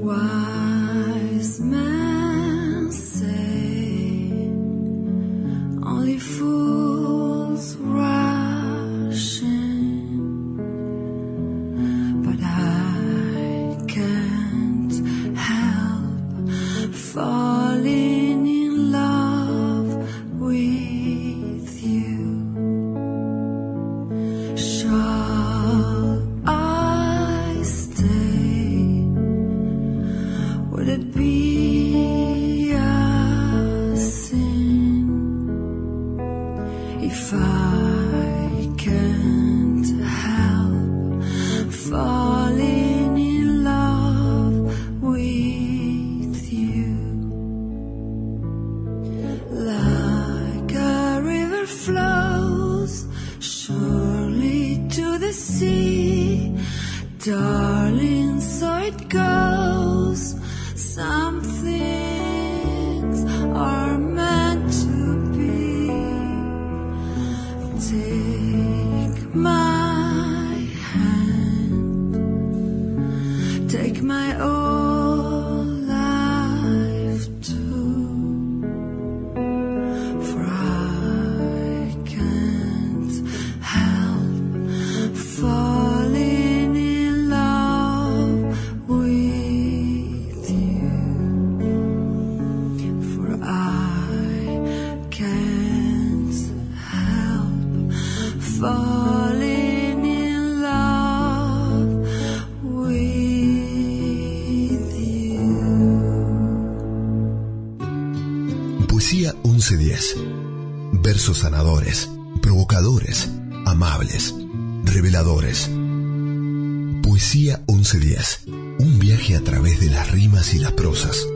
14. Un viaje a través de las rimas y las prosas.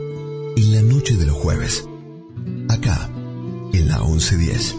En la noche de los jueves. Acá, en la 1110.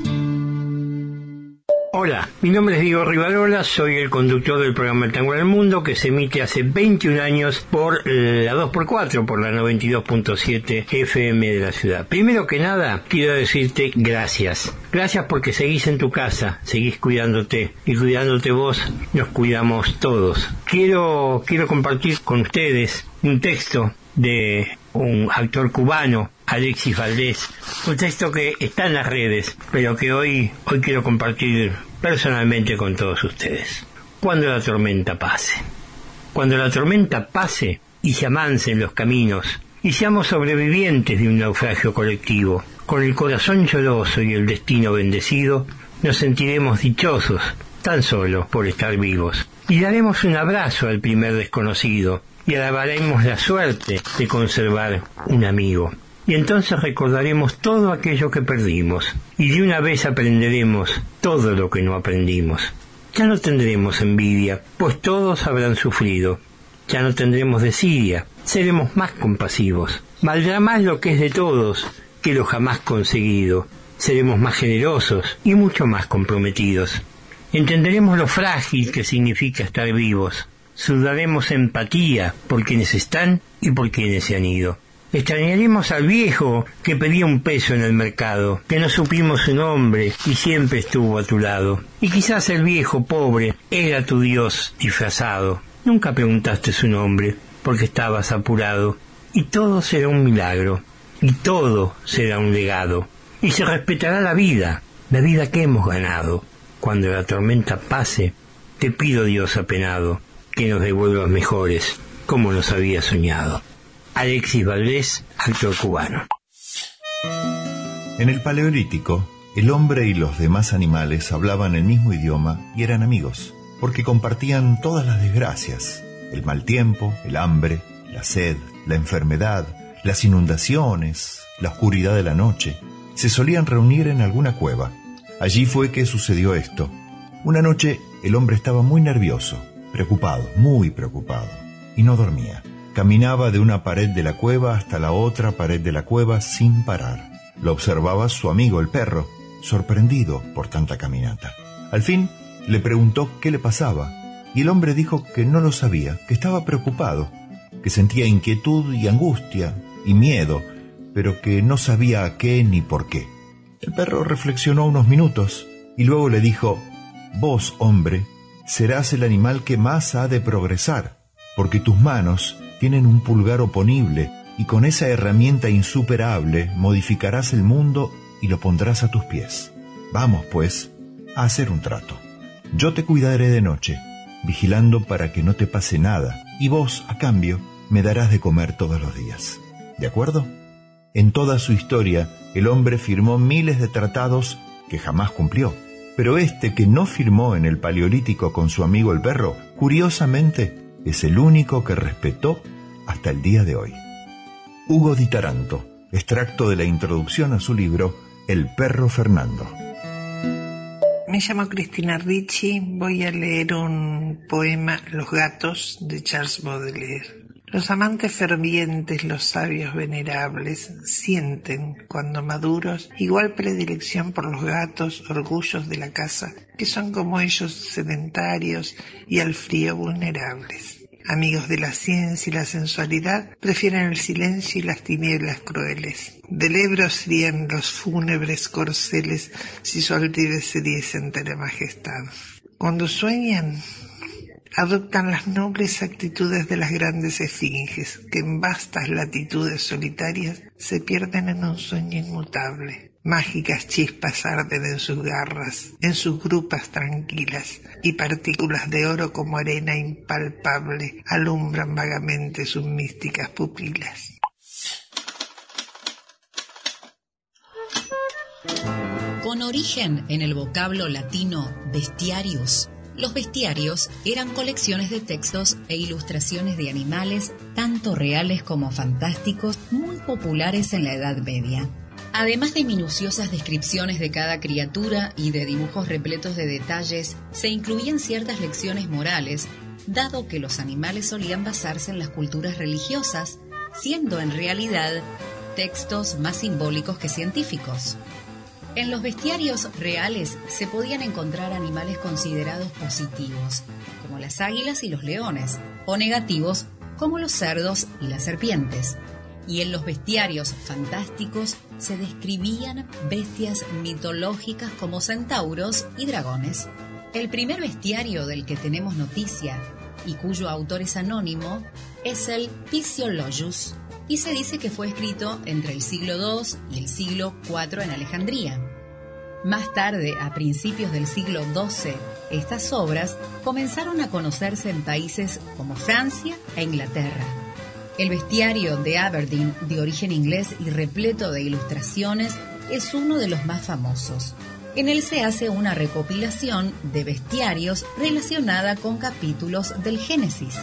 Hola, mi nombre es Diego Rivarola, soy el conductor del programa El Tango del Mundo que se emite hace 21 años por la 2x4, por la 92.7 FM de la ciudad. Primero que nada, quiero decirte gracias. Gracias porque seguís en tu casa, seguís cuidándote y cuidándote vos, nos cuidamos todos. Quiero, quiero compartir con ustedes un texto de un actor cubano, Alexis Valdés, un texto que está en las redes, pero que hoy, hoy quiero compartir personalmente con todos ustedes. Cuando la tormenta pase. Cuando la tormenta pase y se amancen los caminos y seamos sobrevivientes de un naufragio colectivo, con el corazón lloroso y el destino bendecido, nos sentiremos dichosos tan solo por estar vivos. Y daremos un abrazo al primer desconocido y alabaremos la suerte de conservar un amigo. Y entonces recordaremos todo aquello que perdimos y de una vez aprenderemos todo lo que no aprendimos. Ya no tendremos envidia, pues todos habrán sufrido. Ya no tendremos desidia, seremos más compasivos. Valdrá más lo que es de todos que lo jamás conseguido. Seremos más generosos y mucho más comprometidos. Entenderemos lo frágil que significa estar vivos. Sudaremos empatía por quienes están y por quienes se han ido. Extrañaremos al viejo que pedía un peso en el mercado, que no supimos su nombre y siempre estuvo a tu lado. Y quizás el viejo pobre era tu Dios disfrazado. Nunca preguntaste su nombre, porque estabas apurado. Y todo será un milagro, y todo será un legado. Y se respetará la vida, la vida que hemos ganado. Cuando la tormenta pase, te pido Dios apenado, que nos devuelvas mejores, como nos había soñado. Alexis Valdés, actor cubano. En el Paleolítico, el hombre y los demás animales hablaban el mismo idioma y eran amigos, porque compartían todas las desgracias, el mal tiempo, el hambre, la sed, la enfermedad, las inundaciones, la oscuridad de la noche. Se solían reunir en alguna cueva. Allí fue que sucedió esto. Una noche el hombre estaba muy nervioso, preocupado, muy preocupado, y no dormía. Caminaba de una pared de la cueva hasta la otra pared de la cueva sin parar. Lo observaba su amigo el perro, sorprendido por tanta caminata. Al fin le preguntó qué le pasaba, y el hombre dijo que no lo sabía, que estaba preocupado, que sentía inquietud y angustia y miedo, pero que no sabía a qué ni por qué. El perro reflexionó unos minutos y luego le dijo, Vos, hombre, serás el animal que más ha de progresar, porque tus manos tienen un pulgar oponible y con esa herramienta insuperable modificarás el mundo y lo pondrás a tus pies. Vamos, pues, a hacer un trato. Yo te cuidaré de noche, vigilando para que no te pase nada, y vos, a cambio, me darás de comer todos los días. ¿De acuerdo? En toda su historia, el hombre firmó miles de tratados que jamás cumplió. Pero este que no firmó en el Paleolítico con su amigo el perro, curiosamente, es el único que respetó hasta el día de hoy. Hugo Di Taranto, extracto de la introducción a su libro El perro Fernando. Me llamo Cristina Ricci, voy a leer un poema Los gatos de Charles Baudelaire. Los amantes fervientes, los sabios venerables, sienten, cuando maduros, igual predilección por los gatos, orgullos de la casa, que son como ellos sedentarios y al frío vulnerables. Amigos de la ciencia y la sensualidad, prefieren el silencio y las tinieblas crueles. Del Ebro serían los fúnebres corceles si su altivez se diese ante la majestad. Cuando sueñan, adoptan las nobles actitudes de las grandes esfinges, que en vastas latitudes solitarias se pierden en un sueño inmutable. Mágicas chispas arden en sus garras, en sus grupas tranquilas, y partículas de oro como arena impalpable alumbran vagamente sus místicas pupilas. Con origen en el vocablo latino bestiarius, los bestiarios eran colecciones de textos e ilustraciones de animales, tanto reales como fantásticos, muy populares en la Edad Media. Además de minuciosas descripciones de cada criatura y de dibujos repletos de detalles, se incluían ciertas lecciones morales, dado que los animales solían basarse en las culturas religiosas, siendo en realidad textos más simbólicos que científicos. En los bestiarios reales se podían encontrar animales considerados positivos, como las águilas y los leones, o negativos, como los cerdos y las serpientes y en los bestiarios fantásticos se describían bestias mitológicas como centauros y dragones. El primer bestiario del que tenemos noticia y cuyo autor es anónimo es el Physiologus y se dice que fue escrito entre el siglo II y el siglo IV en Alejandría. Más tarde, a principios del siglo XII, estas obras comenzaron a conocerse en países como Francia e Inglaterra. El bestiario de Aberdeen, de origen inglés y repleto de ilustraciones, es uno de los más famosos. En él se hace una recopilación de bestiarios relacionada con capítulos del Génesis.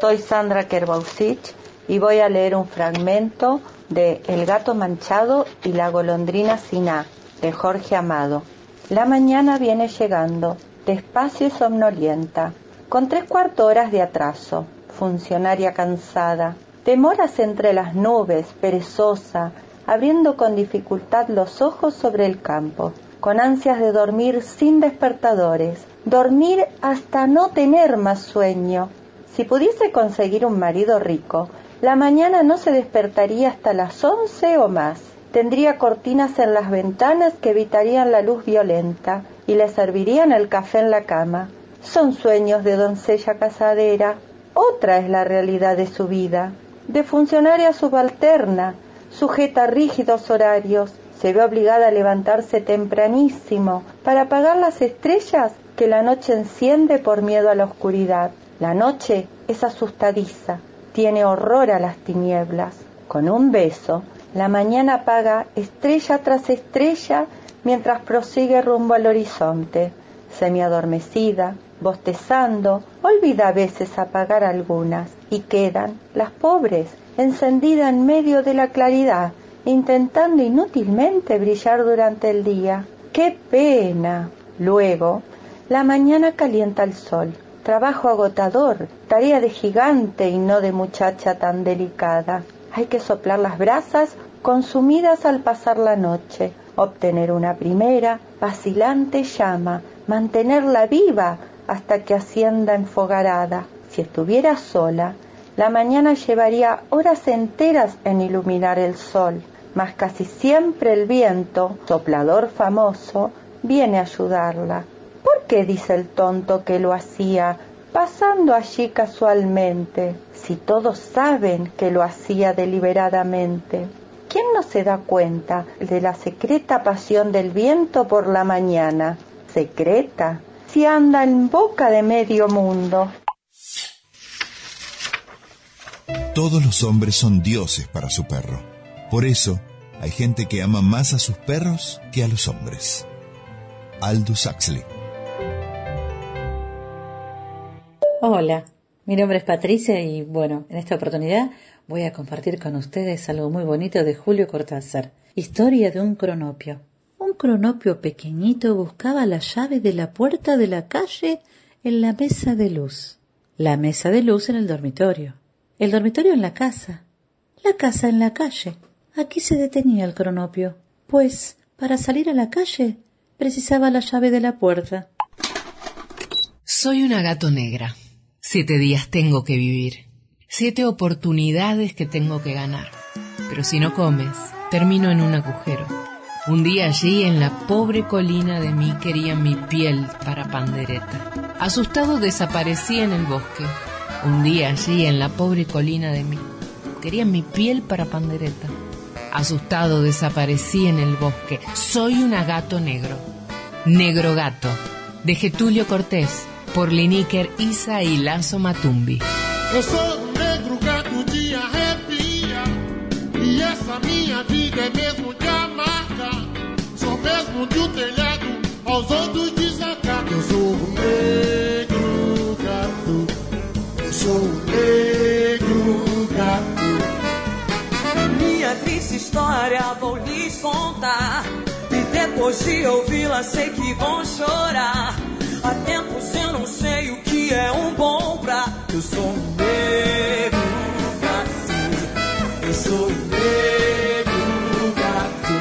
Soy Sandra Kerbausich y voy a leer un fragmento de El gato manchado y la golondrina siná de Jorge Amado. La mañana viene llegando, despacio y somnolienta con tres cuarto horas de atraso, funcionaria cansada, demoras entre las nubes, perezosa, abriendo con dificultad los ojos sobre el campo, con ansias de dormir sin despertadores, dormir hasta no tener más sueño. Si pudiese conseguir un marido rico, la mañana no se despertaría hasta las once o más. Tendría cortinas en las ventanas que evitarían la luz violenta y le servirían el café en la cama son sueños de doncella casadera, otra es la realidad de su vida, de funcionaria subalterna, sujeta a rígidos horarios, se ve obligada a levantarse tempranísimo para apagar las estrellas que la noche enciende por miedo a la oscuridad. La noche es asustadiza, tiene horror a las tinieblas. Con un beso, la mañana apaga estrella tras estrella mientras prosigue rumbo al horizonte. Semiadormecida, bostezando, olvida a veces apagar algunas y quedan las pobres, encendidas en medio de la claridad, intentando inútilmente brillar durante el día. ¡Qué pena! Luego, la mañana calienta el sol. Trabajo agotador, tarea de gigante y no de muchacha tan delicada. Hay que soplar las brasas consumidas al pasar la noche, obtener una primera, vacilante llama, mantenerla viva hasta que ascienda enfogarada. Si estuviera sola, la mañana llevaría horas enteras en iluminar el sol, mas casi siempre el viento, soplador famoso, viene a ayudarla. ¿Por qué dice el tonto que lo hacía pasando allí casualmente, si todos saben que lo hacía deliberadamente? ¿Quién no se da cuenta de la secreta pasión del viento por la mañana? Secreta, si anda en boca de medio mundo. todos los hombres son dioses para su perro. Por eso, hay gente que ama más a sus perros que a los hombres. Aldous Huxley. Hola, mi nombre es Patricia y bueno, en esta oportunidad voy a compartir con ustedes algo muy bonito de Julio Cortázar. Historia de un cronopio. Un cronopio pequeñito buscaba la llave de la puerta de la calle en la mesa de luz. La mesa de luz en el dormitorio. El dormitorio en la casa. La casa en la calle. Aquí se detenía el cronopio, pues para salir a la calle precisaba la llave de la puerta. Soy una gato negra. Siete días tengo que vivir. Siete oportunidades que tengo que ganar. Pero si no comes, termino en un agujero. Un día allí en la pobre colina de mí querían mi piel para pandereta. Asustado desaparecí en el bosque. Un día allí en la pobre colina de mí querían mi piel para pandereta. Asustado desaparecí en el bosque. Soy una gato negro. Negro gato. De Getulio Cortés. Por Liníker Isa y Lazo Matumbi. Eu sou um negro gato de arrepia E essa minha vida é mesmo de amarga Sou mesmo de um telhado aos outros desacato Eu sou um negro gato Eu sou um negro gato Minha triste história vou lhes contar. E depois de ouvi-la, sei que vão chorar. Há tempos eu não sei o que é um bom prato. Eu sou um negro gato. Eu sou um negro gato.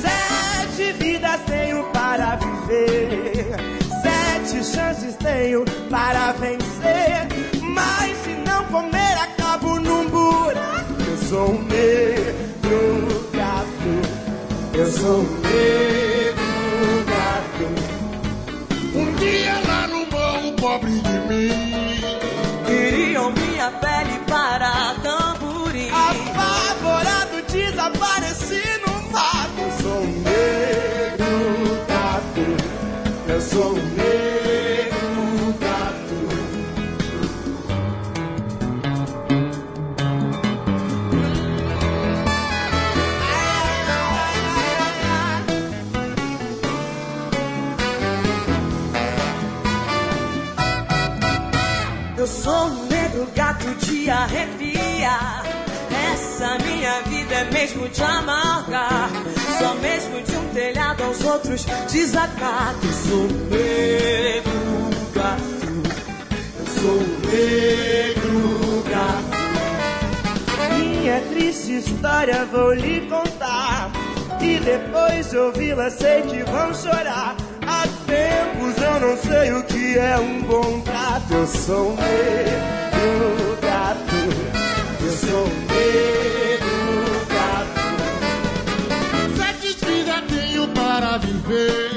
Sete vidas tenho para viver, sete chances tenho para vencer. Mas se não comer, acabo num buraco. Eu sou um negro gato. Eu sou um negro sou um negro gato. Eu sou um negro gato de arrepiar. Essa minha vida é mesmo de amargar. Só mesmo de um telhado aos outros desacato. Eu sou um negro gato. Eu sou um negro gato. Minha triste história vou lhe contar. E depois de ouvi-la, sei que vão chorar. Há tempos eu não sei o que é um bom trato. Eu sou um negro gato. Eu sou um negro gato. Sete vidas tenho para viver